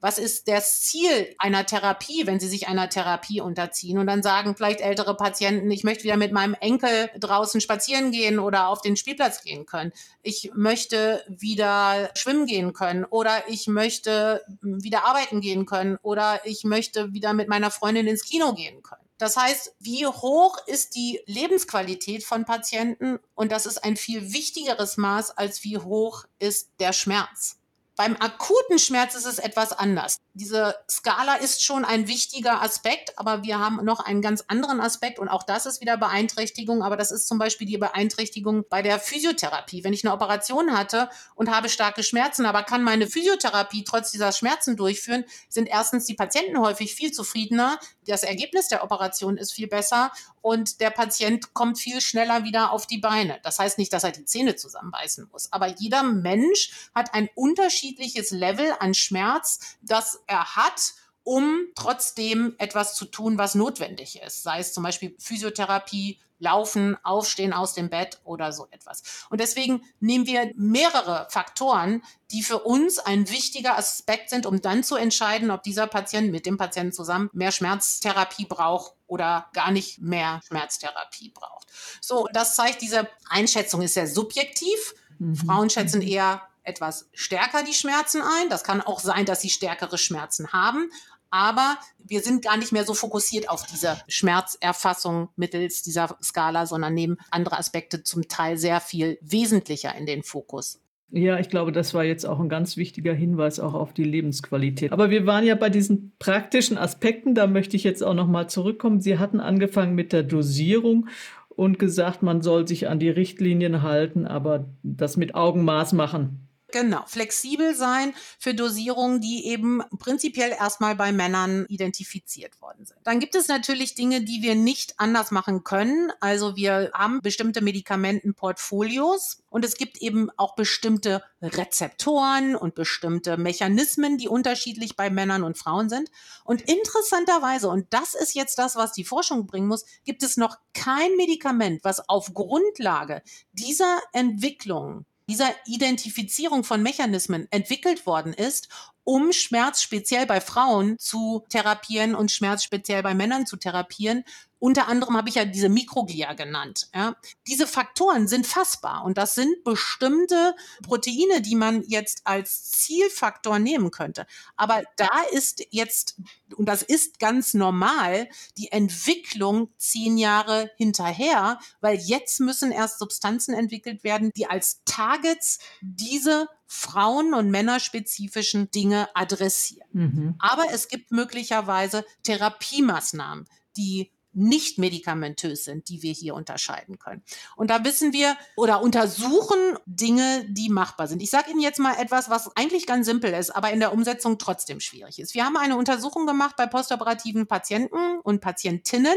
C: was ist das Ziel einer Therapie, wenn sie sich einer Therapie unterziehen und dann sagen vielleicht ältere Patienten, ich möchte wieder mit meinem Enkel draußen spazieren gehen oder auf den Spielplatz gehen können. Ich möchte wieder schwimmen gehen können oder ich möchte wieder arbeiten gehen können oder ich möchte wieder mit meiner Freundin ins Kino gehen können. Das heißt, wie hoch ist die Lebensqualität von Patienten? Und das ist ein viel wichtigeres Maß, als wie hoch ist der Schmerz. Beim akuten Schmerz ist es etwas anders. Diese Skala ist schon ein wichtiger Aspekt, aber wir haben noch einen ganz anderen Aspekt und auch das ist wieder Beeinträchtigung, aber das ist zum Beispiel die Beeinträchtigung bei der Physiotherapie. Wenn ich eine Operation hatte und habe starke Schmerzen, aber kann meine Physiotherapie trotz dieser Schmerzen durchführen, sind erstens die Patienten häufig viel zufriedener, das Ergebnis der Operation ist viel besser und der Patient kommt viel schneller wieder auf die Beine. Das heißt nicht, dass er die Zähne zusammenbeißen muss, aber jeder Mensch hat ein unterschiedliches Level an Schmerz, das er hat um trotzdem etwas zu tun, was notwendig ist. Sei es zum Beispiel Physiotherapie, Laufen, Aufstehen aus dem Bett oder so etwas. Und deswegen nehmen wir mehrere Faktoren, die für uns ein wichtiger Aspekt sind, um dann zu entscheiden, ob dieser Patient mit dem Patienten zusammen mehr Schmerztherapie braucht oder gar nicht mehr Schmerztherapie braucht. So, das zeigt, diese Einschätzung ist sehr subjektiv. Mhm. Frauen schätzen eher etwas stärker die Schmerzen ein. Das kann auch sein, dass sie stärkere Schmerzen haben aber wir sind gar nicht mehr so fokussiert auf diese Schmerzerfassung mittels dieser Skala, sondern nehmen andere Aspekte zum Teil sehr viel wesentlicher in den Fokus.
B: Ja, ich glaube, das war jetzt auch ein ganz wichtiger Hinweis auch auf die Lebensqualität. Aber wir waren ja bei diesen praktischen Aspekten, da möchte ich jetzt auch noch mal zurückkommen. Sie hatten angefangen mit der Dosierung und gesagt, man soll sich an die Richtlinien halten, aber das mit Augenmaß machen.
C: Genau, flexibel sein für Dosierungen, die eben prinzipiell erstmal bei Männern identifiziert worden sind. Dann gibt es natürlich Dinge, die wir nicht anders machen können. Also wir haben bestimmte Medikamentenportfolios und es gibt eben auch bestimmte Rezeptoren und bestimmte Mechanismen, die unterschiedlich bei Männern und Frauen sind. Und interessanterweise, und das ist jetzt das, was die Forschung bringen muss, gibt es noch kein Medikament, was auf Grundlage dieser Entwicklung dieser Identifizierung von Mechanismen entwickelt worden ist, um Schmerz speziell bei Frauen zu therapieren und Schmerz speziell bei Männern zu therapieren unter anderem habe ich ja diese Mikroglia genannt. Ja. Diese Faktoren sind fassbar und das sind bestimmte Proteine, die man jetzt als Zielfaktor nehmen könnte. Aber da ist jetzt, und das ist ganz normal, die Entwicklung zehn Jahre hinterher, weil jetzt müssen erst Substanzen entwickelt werden, die als Targets diese Frauen- und Männerspezifischen Dinge adressieren. Mhm. Aber es gibt möglicherweise Therapiemaßnahmen, die nicht medikamentös sind, die wir hier unterscheiden können. Und da wissen wir oder untersuchen Dinge, die machbar sind. Ich sage Ihnen jetzt mal etwas, was eigentlich ganz simpel ist, aber in der Umsetzung trotzdem schwierig ist. Wir haben eine Untersuchung gemacht bei postoperativen Patienten und Patientinnen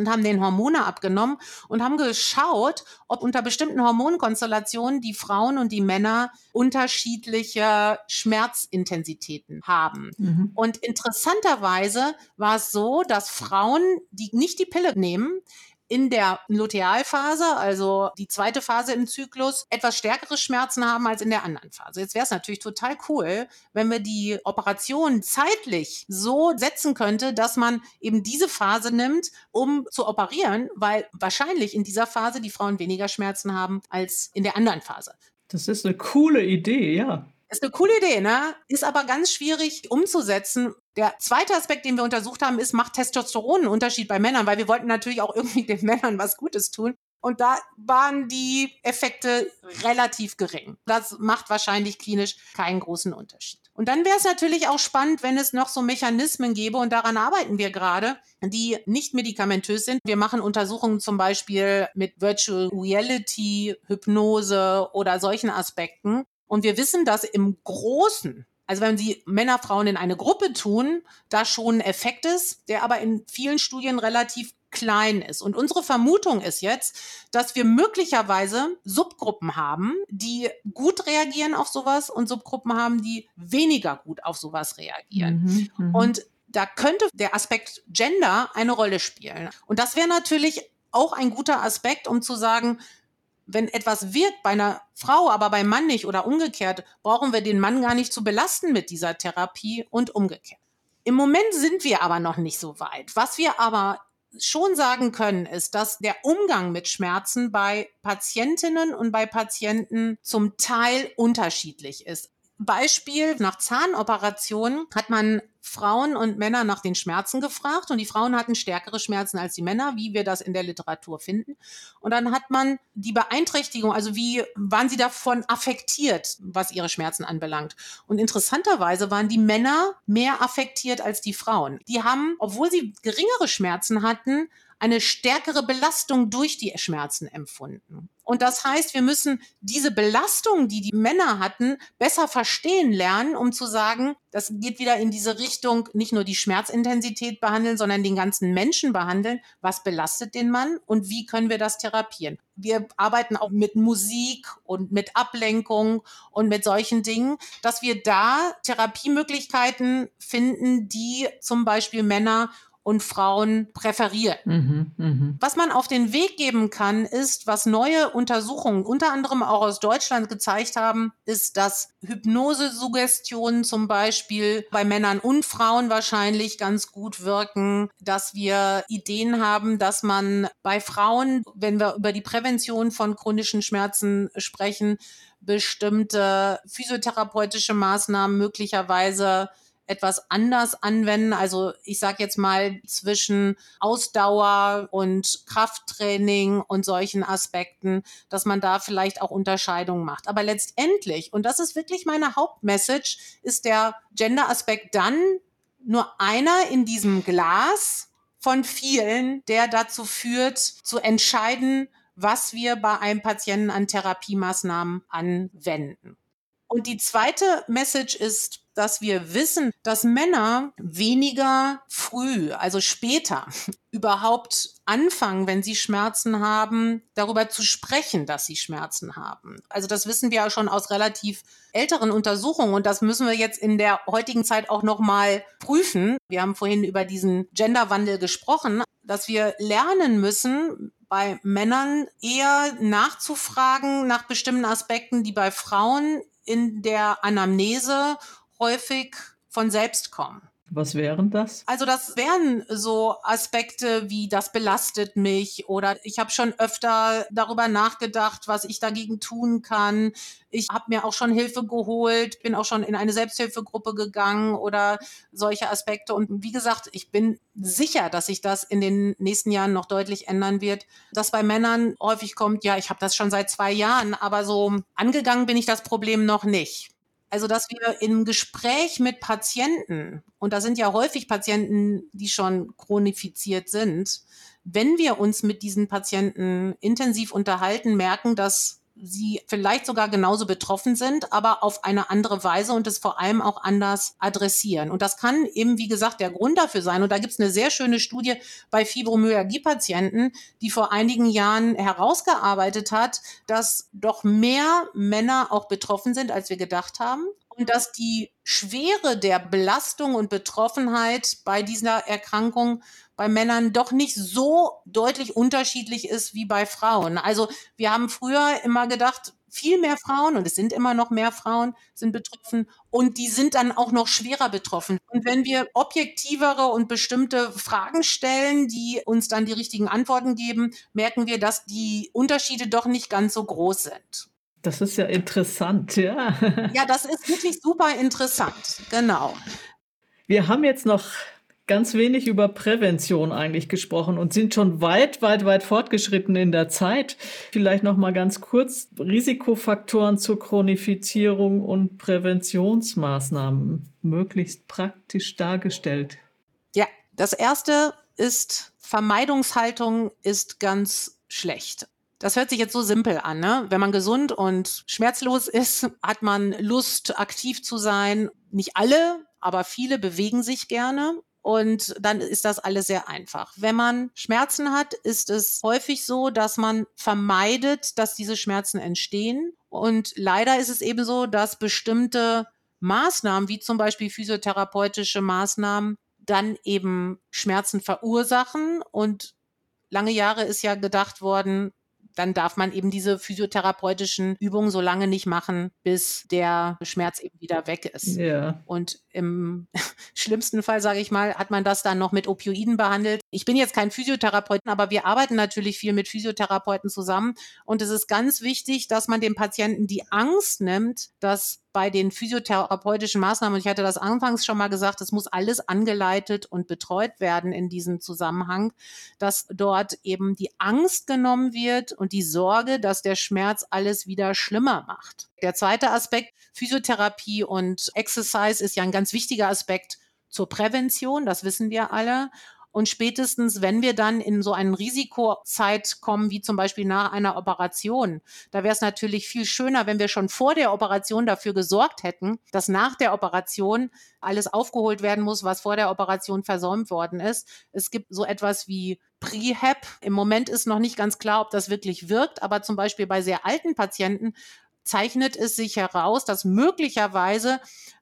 C: und haben den Hormone abgenommen und haben geschaut, ob unter bestimmten Hormonkonstellationen die Frauen und die Männer unterschiedliche Schmerzintensitäten haben. Mhm. Und interessanterweise war es so, dass Frauen, die nicht die Pille nehmen, in der Lutealphase, also die zweite Phase im Zyklus, etwas stärkere Schmerzen haben als in der anderen Phase. Jetzt wäre es natürlich total cool, wenn wir die Operation zeitlich so setzen könnte, dass man eben diese Phase nimmt, um zu operieren, weil wahrscheinlich in dieser Phase die Frauen weniger Schmerzen haben als in der anderen Phase.
B: Das ist eine coole Idee, ja.
C: Ist eine coole Idee, ne? Ist aber ganz schwierig umzusetzen. Der zweite Aspekt, den wir untersucht haben, ist, macht Testosteron einen Unterschied bei Männern? Weil wir wollten natürlich auch irgendwie den Männern was Gutes tun. Und da waren die Effekte relativ gering. Das macht wahrscheinlich klinisch keinen großen Unterschied. Und dann wäre es natürlich auch spannend, wenn es noch so Mechanismen gäbe, und daran arbeiten wir gerade, die nicht medikamentös sind. Wir machen Untersuchungen zum Beispiel mit Virtual Reality, Hypnose oder solchen Aspekten, Und wir wissen, dass im Großen also wenn Sie Männer, Frauen in eine Gruppe tun, da schon ein Effekt ist, der aber in vielen Studien relativ klein ist. Und unsere Vermutung ist jetzt, dass wir möglicherweise Subgruppen haben, die gut reagieren auf sowas und Subgruppen haben, die weniger gut auf sowas reagieren. Mhm, mhm. und da könnte der Aspekt Gender eine Rolle spielen. Und das wäre natürlich auch ein guter Aspekt, um zu sagen, wenn etwas wirkt bei einer Frau, aber beim Mann nicht oder umgekehrt, brauchen wir den Mann gar nicht zu belasten mit dieser Therapie und umgekehrt. Im Moment sind wir aber noch nicht so weit. Was wir aber schon sagen können, ist, dass der Umgang mit Schmerzen bei Patientinnen und bei Patienten zum Teil unterschiedlich ist. Beispiel, nach Zahnoperationen hat man Frauen und Männer nach den Schmerzen gefragt und die Frauen hatten stärkere Schmerzen als die Männer, wie wir das in der Literatur finden. Und dann hat man die Beeinträchtigung, also wie waren sie davon affektiert, was ihre Schmerzen anbelangt. Und interessanterweise waren die Männer mehr affektiert als die Frauen. Die haben, obwohl sie geringere Schmerzen hatten, eine stärkere Belastung durch die Schmerzen empfunden. Und das heißt, wir müssen diese Belastung, die die Männer hatten, besser verstehen lernen, um zu sagen, das geht wieder in diese Richtung, nicht nur die Schmerzintensität behandeln, sondern den ganzen Menschen behandeln. Was belastet den Mann und wie können wir das therapieren? Wir arbeiten auch mit Musik und mit Ablenkung und mit solchen Dingen, dass wir da Therapiemöglichkeiten finden, die zum Beispiel Männer und Frauen präferieren. Mhm, mh. Was man auf den Weg geben kann, ist, was neue Untersuchungen, unter anderem auch aus Deutschland gezeigt haben, ist, dass Hypnosesuggestionen zum Beispiel bei Männern und Frauen wahrscheinlich ganz gut wirken, dass wir Ideen haben, dass man bei Frauen, wenn wir über die Prävention von chronischen Schmerzen sprechen, bestimmte physiotherapeutische Maßnahmen möglicherweise etwas anders anwenden. Also ich sage jetzt mal zwischen Ausdauer und Krafttraining und solchen Aspekten, dass man da vielleicht auch Unterscheidungen macht. Aber letztendlich, und das ist wirklich meine Hauptmessage, ist der Gender-Aspekt dann nur einer in diesem Glas von vielen, der dazu führt, zu entscheiden, was wir bei einem Patienten an Therapiemaßnahmen anwenden. Und die zweite Message ist, dass wir wissen, dass Männer weniger früh, also später, überhaupt anfangen, wenn sie Schmerzen haben, darüber zu sprechen, dass sie Schmerzen haben. Also das wissen wir ja schon aus relativ älteren Untersuchungen und das müssen wir jetzt in der heutigen Zeit auch noch mal prüfen. Wir haben vorhin über diesen Genderwandel gesprochen, dass wir lernen müssen, bei Männern eher nachzufragen nach bestimmten Aspekten, die bei Frauen in der Anamnese häufig von selbst kommen.
B: Was wären das?
C: Also das wären so Aspekte wie das belastet mich oder ich habe schon öfter darüber nachgedacht, was ich dagegen tun kann. Ich habe mir auch schon Hilfe geholt, bin auch schon in eine Selbsthilfegruppe gegangen oder solche Aspekte. Und wie gesagt, ich bin sicher, dass sich das in den nächsten Jahren noch deutlich ändern wird. Dass bei Männern häufig kommt, ja, ich habe das schon seit zwei Jahren, aber so angegangen bin ich das Problem noch nicht. Also, dass wir im Gespräch mit Patienten, und da sind ja häufig Patienten, die schon chronifiziert sind, wenn wir uns mit diesen Patienten intensiv unterhalten, merken, dass sie vielleicht sogar genauso betroffen sind, aber auf eine andere Weise und es vor allem auch anders adressieren. Und das kann eben, wie gesagt, der Grund dafür sein. Und da gibt es eine sehr schöne Studie bei Fibromyalgie-Patienten, die vor einigen Jahren herausgearbeitet hat, dass doch mehr Männer auch betroffen sind, als wir gedacht haben. Und dass die Schwere der Belastung und Betroffenheit bei dieser Erkrankung bei Männern doch nicht so deutlich unterschiedlich ist wie bei Frauen. Also wir haben früher immer gedacht, viel mehr Frauen und es sind immer noch mehr Frauen sind betroffen und die sind dann auch noch schwerer betroffen. Und wenn wir objektivere und bestimmte Fragen stellen, die uns dann die richtigen Antworten geben, merken wir, dass die Unterschiede doch nicht ganz so groß sind.
B: Das ist ja interessant, ja.
C: Ja, das ist wirklich super interessant, genau.
B: Wir haben jetzt noch ganz wenig über Prävention eigentlich gesprochen und sind schon weit, weit, weit fortgeschritten in der Zeit. Vielleicht noch mal ganz kurz Risikofaktoren zur Chronifizierung und Präventionsmaßnahmen möglichst praktisch dargestellt.
C: Ja, das erste ist Vermeidungshaltung ist ganz schlecht. Das hört sich jetzt so simpel an. Ne? Wenn man gesund und schmerzlos ist, hat man Lust, aktiv zu sein. Nicht alle, aber viele bewegen sich gerne. Und dann ist das alles sehr einfach. Wenn man Schmerzen hat, ist es häufig so, dass man vermeidet, dass diese Schmerzen entstehen. Und leider ist es eben so, dass bestimmte Maßnahmen, wie zum Beispiel physiotherapeutische Maßnahmen, dann eben Schmerzen verursachen. Und lange Jahre ist ja gedacht worden, dann darf man eben diese physiotherapeutischen Übungen so lange nicht machen, bis der Schmerz eben wieder weg ist. Ja. Und im schlimmsten Fall, sage ich mal, hat man das dann noch mit Opioiden behandelt. Ich bin jetzt kein Physiotherapeuten, aber wir arbeiten natürlich viel mit Physiotherapeuten zusammen. Und es ist ganz wichtig, dass man dem Patienten die Angst nimmt, dass bei den physiotherapeutischen Maßnahmen, und ich hatte das anfangs schon mal gesagt, es muss alles angeleitet und betreut werden in diesem Zusammenhang, dass dort eben die Angst genommen wird und die Sorge, dass der Schmerz alles wieder schlimmer macht. Der zweite Aspekt, Physiotherapie und Exercise ist ja ein ganz wichtiger Aspekt zur Prävention, das wissen wir alle. Und spätestens, wenn wir dann in so eine Risikozeit kommen, wie zum Beispiel nach einer Operation, da wäre es natürlich viel schöner, wenn wir schon vor der Operation dafür gesorgt hätten, dass nach der Operation alles aufgeholt werden muss, was vor der Operation versäumt worden ist. Es gibt so etwas wie Prehab. Im Moment ist noch nicht ganz klar, ob das wirklich wirkt, aber zum Beispiel bei sehr alten Patienten zeichnet es sich heraus, dass möglicherweise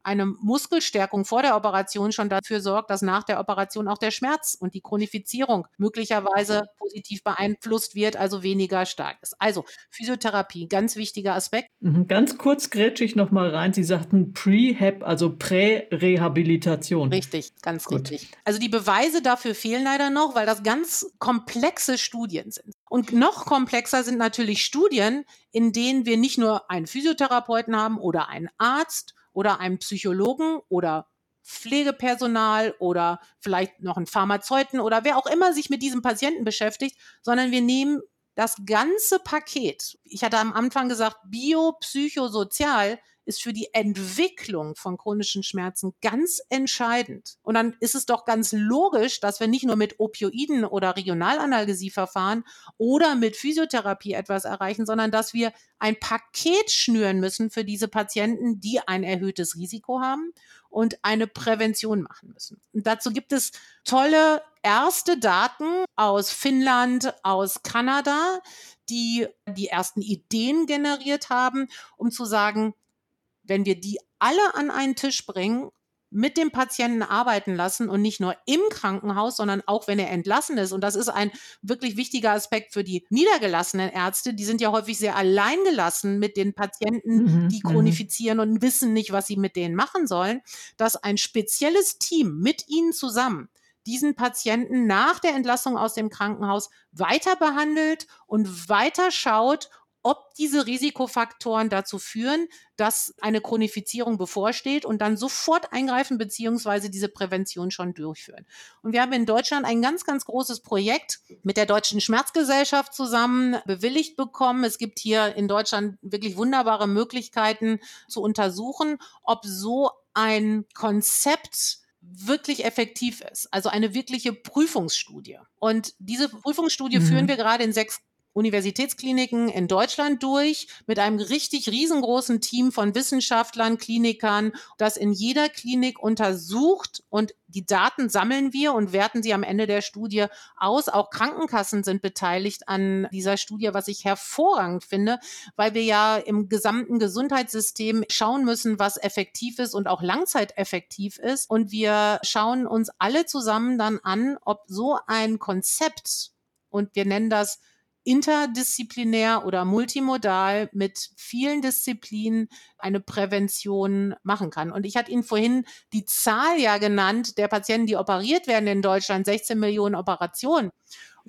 C: eine Muskelstärkung vor der Operation schon dafür sorgt, dass nach der Operation auch der Schmerz und die Chronifizierung möglicherweise positiv beeinflusst wird, also weniger stark ist. Also Physiotherapie, ganz wichtiger Aspekt.
B: Mhm, ganz kurz grätsche ich noch mal rein. Sie sagten Prehab, also Prärehabilitation.
C: Richtig, ganz Gut. richtig. Also die Beweise dafür fehlen leider noch, weil das ganz komplexe Studien sind. Und noch komplexer sind natürlich Studien, in denen wir nicht nur einen Physiotherapeuten haben oder einen Arzt oder einen Psychologen oder Pflegepersonal oder vielleicht noch einen Pharmazeuten oder wer auch immer sich mit diesem Patienten beschäftigt, sondern wir nehmen das ganze Paket. Ich hatte am Anfang gesagt, biopsychosozial ist für die Entwicklung von chronischen Schmerzen ganz entscheidend. Und dann ist es doch ganz logisch, dass wir nicht nur mit Opioiden oder Regionalanalgesieverfahren oder mit Physiotherapie etwas erreichen, sondern dass wir ein Paket schnüren müssen für diese Patienten, die ein erhöhtes Risiko haben und eine Prävention machen müssen. Und dazu gibt es tolle erste Daten aus Finnland, aus Kanada, die die ersten Ideen generiert haben, um zu sagen, wenn wir die alle an einen Tisch bringen, mit dem Patienten arbeiten lassen und nicht nur im Krankenhaus, sondern auch wenn er entlassen ist. Und das ist ein wirklich wichtiger Aspekt für die niedergelassenen Ärzte. Die sind ja häufig sehr alleingelassen mit den Patienten, mhm, die mhm. chronifizieren und wissen nicht, was sie mit denen machen sollen, dass ein spezielles Team mit ihnen zusammen diesen Patienten nach der Entlassung aus dem Krankenhaus weiter behandelt und weiter schaut, ob diese Risikofaktoren dazu führen, dass eine Chronifizierung bevorsteht und dann sofort eingreifen beziehungsweise diese Prävention schon durchführen. Und wir haben in Deutschland ein ganz, ganz großes Projekt mit der Deutschen Schmerzgesellschaft zusammen bewilligt bekommen. Es gibt hier in Deutschland wirklich wunderbare Möglichkeiten zu untersuchen, ob so ein Konzept wirklich effektiv ist. Also eine wirkliche Prüfungsstudie. Und diese Prüfungsstudie mhm. führen wir gerade in sechs Universitätskliniken in Deutschland durch mit einem richtig riesengroßen Team von Wissenschaftlern, Klinikern, das in jeder Klinik untersucht und die Daten sammeln wir und werten sie am Ende der Studie aus. Auch Krankenkassen sind beteiligt an dieser Studie, was ich hervorragend finde, weil wir ja im gesamten Gesundheitssystem schauen müssen, was effektiv ist und auch langzeiteffektiv ist. Und wir schauen uns alle zusammen dann an, ob so ein Konzept, und wir nennen das interdisziplinär oder multimodal mit vielen Disziplinen eine Prävention machen kann. Und ich hatte Ihnen vorhin die Zahl ja genannt der Patienten, die operiert werden in Deutschland, 16 Millionen Operationen.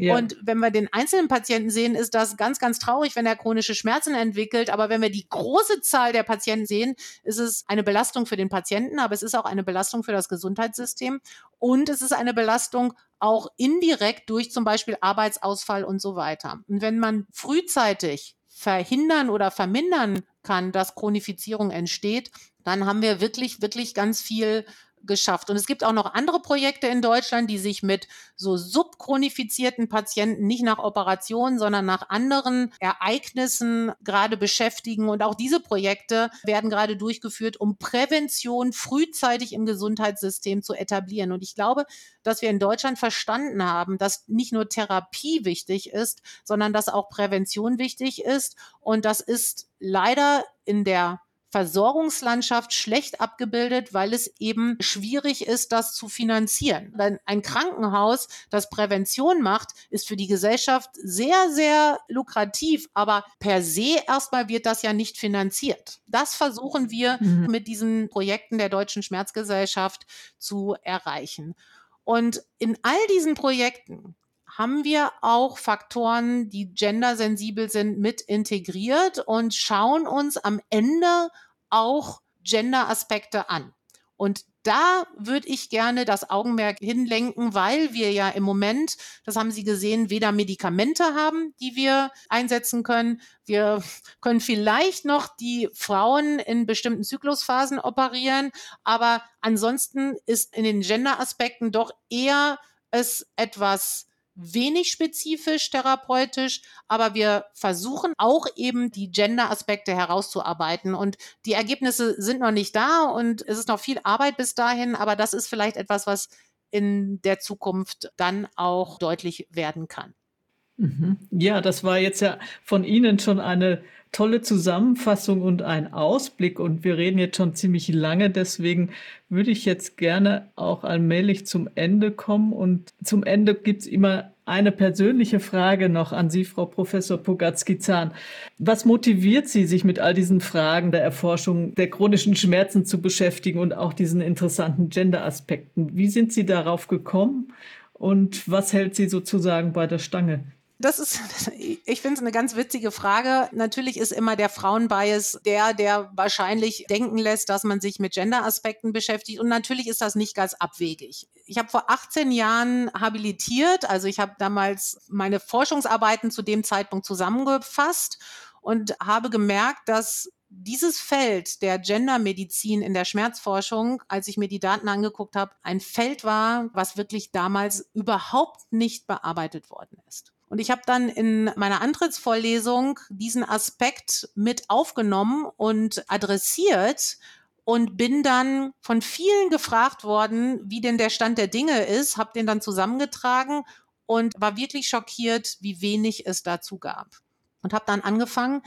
C: Ja. Und wenn wir den einzelnen Patienten sehen, ist das ganz, ganz traurig, wenn er chronische Schmerzen entwickelt. Aber wenn wir die große Zahl der Patienten sehen, ist es eine Belastung für den Patienten, aber es ist auch eine Belastung für das Gesundheitssystem und es ist eine Belastung auch indirekt durch zum Beispiel Arbeitsausfall und so weiter. Und wenn man frühzeitig verhindern oder vermindern kann, dass Chronifizierung entsteht, dann haben wir wirklich, wirklich ganz viel geschafft. Und es gibt auch noch andere Projekte in Deutschland, die sich mit so subchronifizierten Patienten nicht nach Operationen, sondern nach anderen Ereignissen gerade beschäftigen. Und auch diese Projekte werden gerade durchgeführt, um Prävention frühzeitig im Gesundheitssystem zu etablieren. Und ich glaube, dass wir in Deutschland verstanden haben, dass nicht nur Therapie wichtig ist, sondern dass auch Prävention wichtig ist. Und das ist leider in der Versorgungslandschaft schlecht abgebildet, weil es eben schwierig ist, das zu finanzieren. Denn ein Krankenhaus, das Prävention macht, ist für die Gesellschaft sehr, sehr lukrativ, aber per se erstmal wird das ja nicht finanziert. Das versuchen wir mhm. mit diesen Projekten der Deutschen Schmerzgesellschaft zu erreichen. Und in all diesen Projekten haben wir auch Faktoren, die gendersensibel sind, mit integriert und schauen uns am Ende auch Gender-Aspekte an. Und da würde ich gerne das Augenmerk hinlenken, weil wir ja im Moment, das haben Sie gesehen, weder Medikamente haben, die wir einsetzen können. Wir können vielleicht noch die Frauen in bestimmten Zyklusphasen operieren, aber ansonsten ist in den Gender-Aspekten doch eher es etwas wenig spezifisch therapeutisch, aber wir versuchen auch eben die Gender-Aspekte herauszuarbeiten. Und die Ergebnisse sind noch nicht da und es ist noch viel Arbeit bis dahin, aber das ist vielleicht etwas, was in der Zukunft dann auch deutlich werden kann.
B: Mhm. Ja, das war jetzt ja von Ihnen schon eine tolle Zusammenfassung und ein Ausblick. Und wir reden jetzt schon ziemlich lange. Deswegen würde ich jetzt gerne auch allmählich zum Ende kommen. Und zum Ende gibt es immer eine persönliche Frage noch an Sie, Frau Professor Pogatzki-Zahn. Was motiviert Sie, sich mit all diesen Fragen der Erforschung der chronischen Schmerzen zu beschäftigen und auch diesen interessanten Gender-Aspekten? Wie sind Sie darauf gekommen und was hält Sie sozusagen bei der Stange?
C: Das ist, ich finde es eine ganz witzige Frage. Natürlich ist immer der Frauenbias der, der wahrscheinlich denken lässt, dass man sich mit Gender-Aspekten beschäftigt. Und natürlich ist das nicht ganz abwegig. Ich habe vor 18 Jahren habilitiert, also ich habe damals meine Forschungsarbeiten zu dem Zeitpunkt zusammengefasst und habe gemerkt, dass dieses Feld der Gendermedizin in der Schmerzforschung, als ich mir die Daten angeguckt habe, ein Feld war, was wirklich damals überhaupt nicht bearbeitet worden ist. Und ich habe dann in meiner Antrittsvorlesung diesen Aspekt mit aufgenommen und adressiert und bin dann von vielen gefragt worden, wie denn der Stand der Dinge ist, habe den dann zusammengetragen und war wirklich schockiert, wie wenig es dazu gab. Und habe dann angefangen,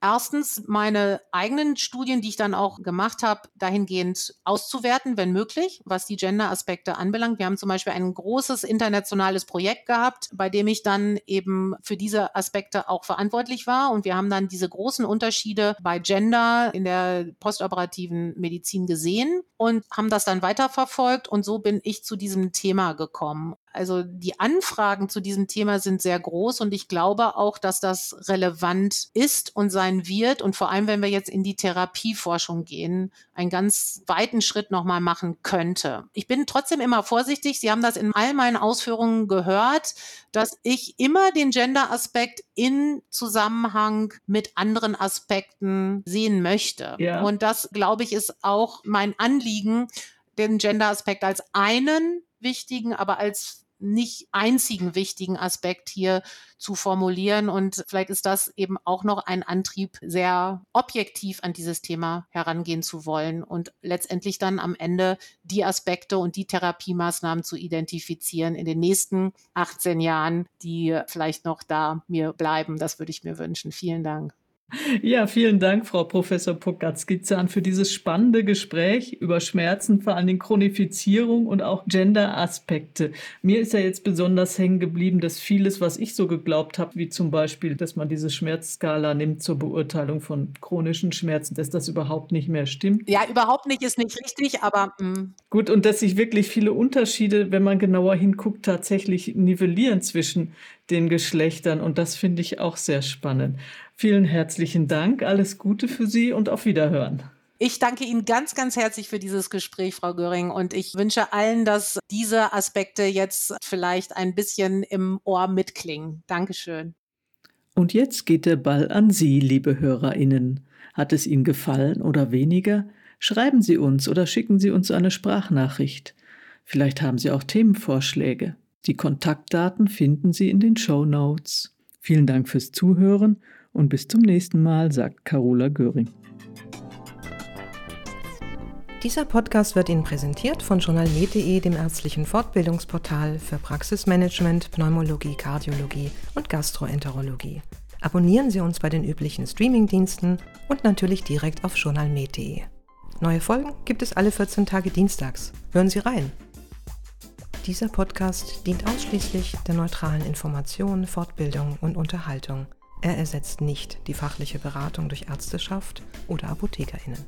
C: erstens meine eigenen Studien, die ich dann auch gemacht habe, dahingehend auszuwerten, wenn möglich, was die Gender-Aspekte anbelangt. Wir haben zum Beispiel ein großes internationales Projekt gehabt, bei dem ich dann eben für diese Aspekte auch verantwortlich war. Und wir haben dann diese großen Unterschiede bei Gender in der postoperativen Medizin gesehen und haben das dann weiterverfolgt. Und so bin ich zu diesem Thema gekommen. Also die Anfragen zu diesem Thema sind sehr groß und ich glaube auch, dass das relevant ist und sein wird und vor allem, wenn wir jetzt in die Therapieforschung gehen, einen ganz weiten Schritt nochmal machen könnte. Ich bin trotzdem immer vorsichtig. Sie haben das in all meinen Ausführungen gehört, dass ich immer den Gender-Aspekt in Zusammenhang mit anderen Aspekten sehen möchte. Ja. Und das, glaube ich, ist auch mein Anliegen, den Gender-Aspekt als einen wichtigen, aber als nicht einzigen wichtigen Aspekt hier zu formulieren. Und vielleicht ist das eben auch noch ein Antrieb, sehr objektiv an dieses Thema herangehen zu wollen und letztendlich dann am Ende die Aspekte und die Therapiemaßnahmen zu identifizieren in den nächsten 18 Jahren, die vielleicht noch da mir bleiben. Das würde ich mir wünschen. Vielen Dank.
B: Ja, vielen Dank, Frau Professor Pokatzki-Zahn, für dieses spannende Gespräch über Schmerzen, vor allem Chronifizierung und auch Gender-Aspekte. Mir ist ja jetzt besonders hängen geblieben, dass vieles, was ich so geglaubt habe, wie zum Beispiel, dass man diese Schmerzskala nimmt zur Beurteilung von chronischen Schmerzen, dass das überhaupt nicht mehr stimmt.
C: Ja, überhaupt nicht ist nicht richtig, aber. Mh. Hm.
B: Gut, und dass sich wirklich viele Unterschiede, wenn man genauer hinguckt, tatsächlich nivellieren zwischen den Geschlechtern. Und das finde ich auch sehr spannend. Vielen herzlichen Dank, alles Gute für Sie und auf Wiederhören.
C: Ich danke Ihnen ganz, ganz herzlich für dieses Gespräch, Frau Göring. Und ich wünsche allen, dass diese Aspekte jetzt vielleicht ein bisschen im Ohr mitklingen. Dankeschön.
B: Und jetzt geht der Ball an Sie, liebe HörerInnen. Hat es Ihnen gefallen oder weniger? Schreiben Sie uns oder schicken Sie uns eine Sprachnachricht. Vielleicht haben Sie auch Themenvorschläge. Die Kontaktdaten finden Sie in den Show Notes. Vielen Dank fürs Zuhören und bis zum nächsten Mal, sagt Carola Göring.
A: Dieser Podcast wird Ihnen präsentiert von journalmed.de, dem ärztlichen Fortbildungsportal für Praxismanagement, Pneumologie, Kardiologie und Gastroenterologie. Abonnieren Sie uns bei den üblichen Streamingdiensten und natürlich direkt auf journalmed.de. Neue Folgen gibt es alle 14 Tage dienstags. Hören Sie rein. Dieser Podcast dient ausschließlich der neutralen Information, Fortbildung und Unterhaltung. Er ersetzt nicht die fachliche Beratung durch Ärzteschaft oder Apothekerinnen.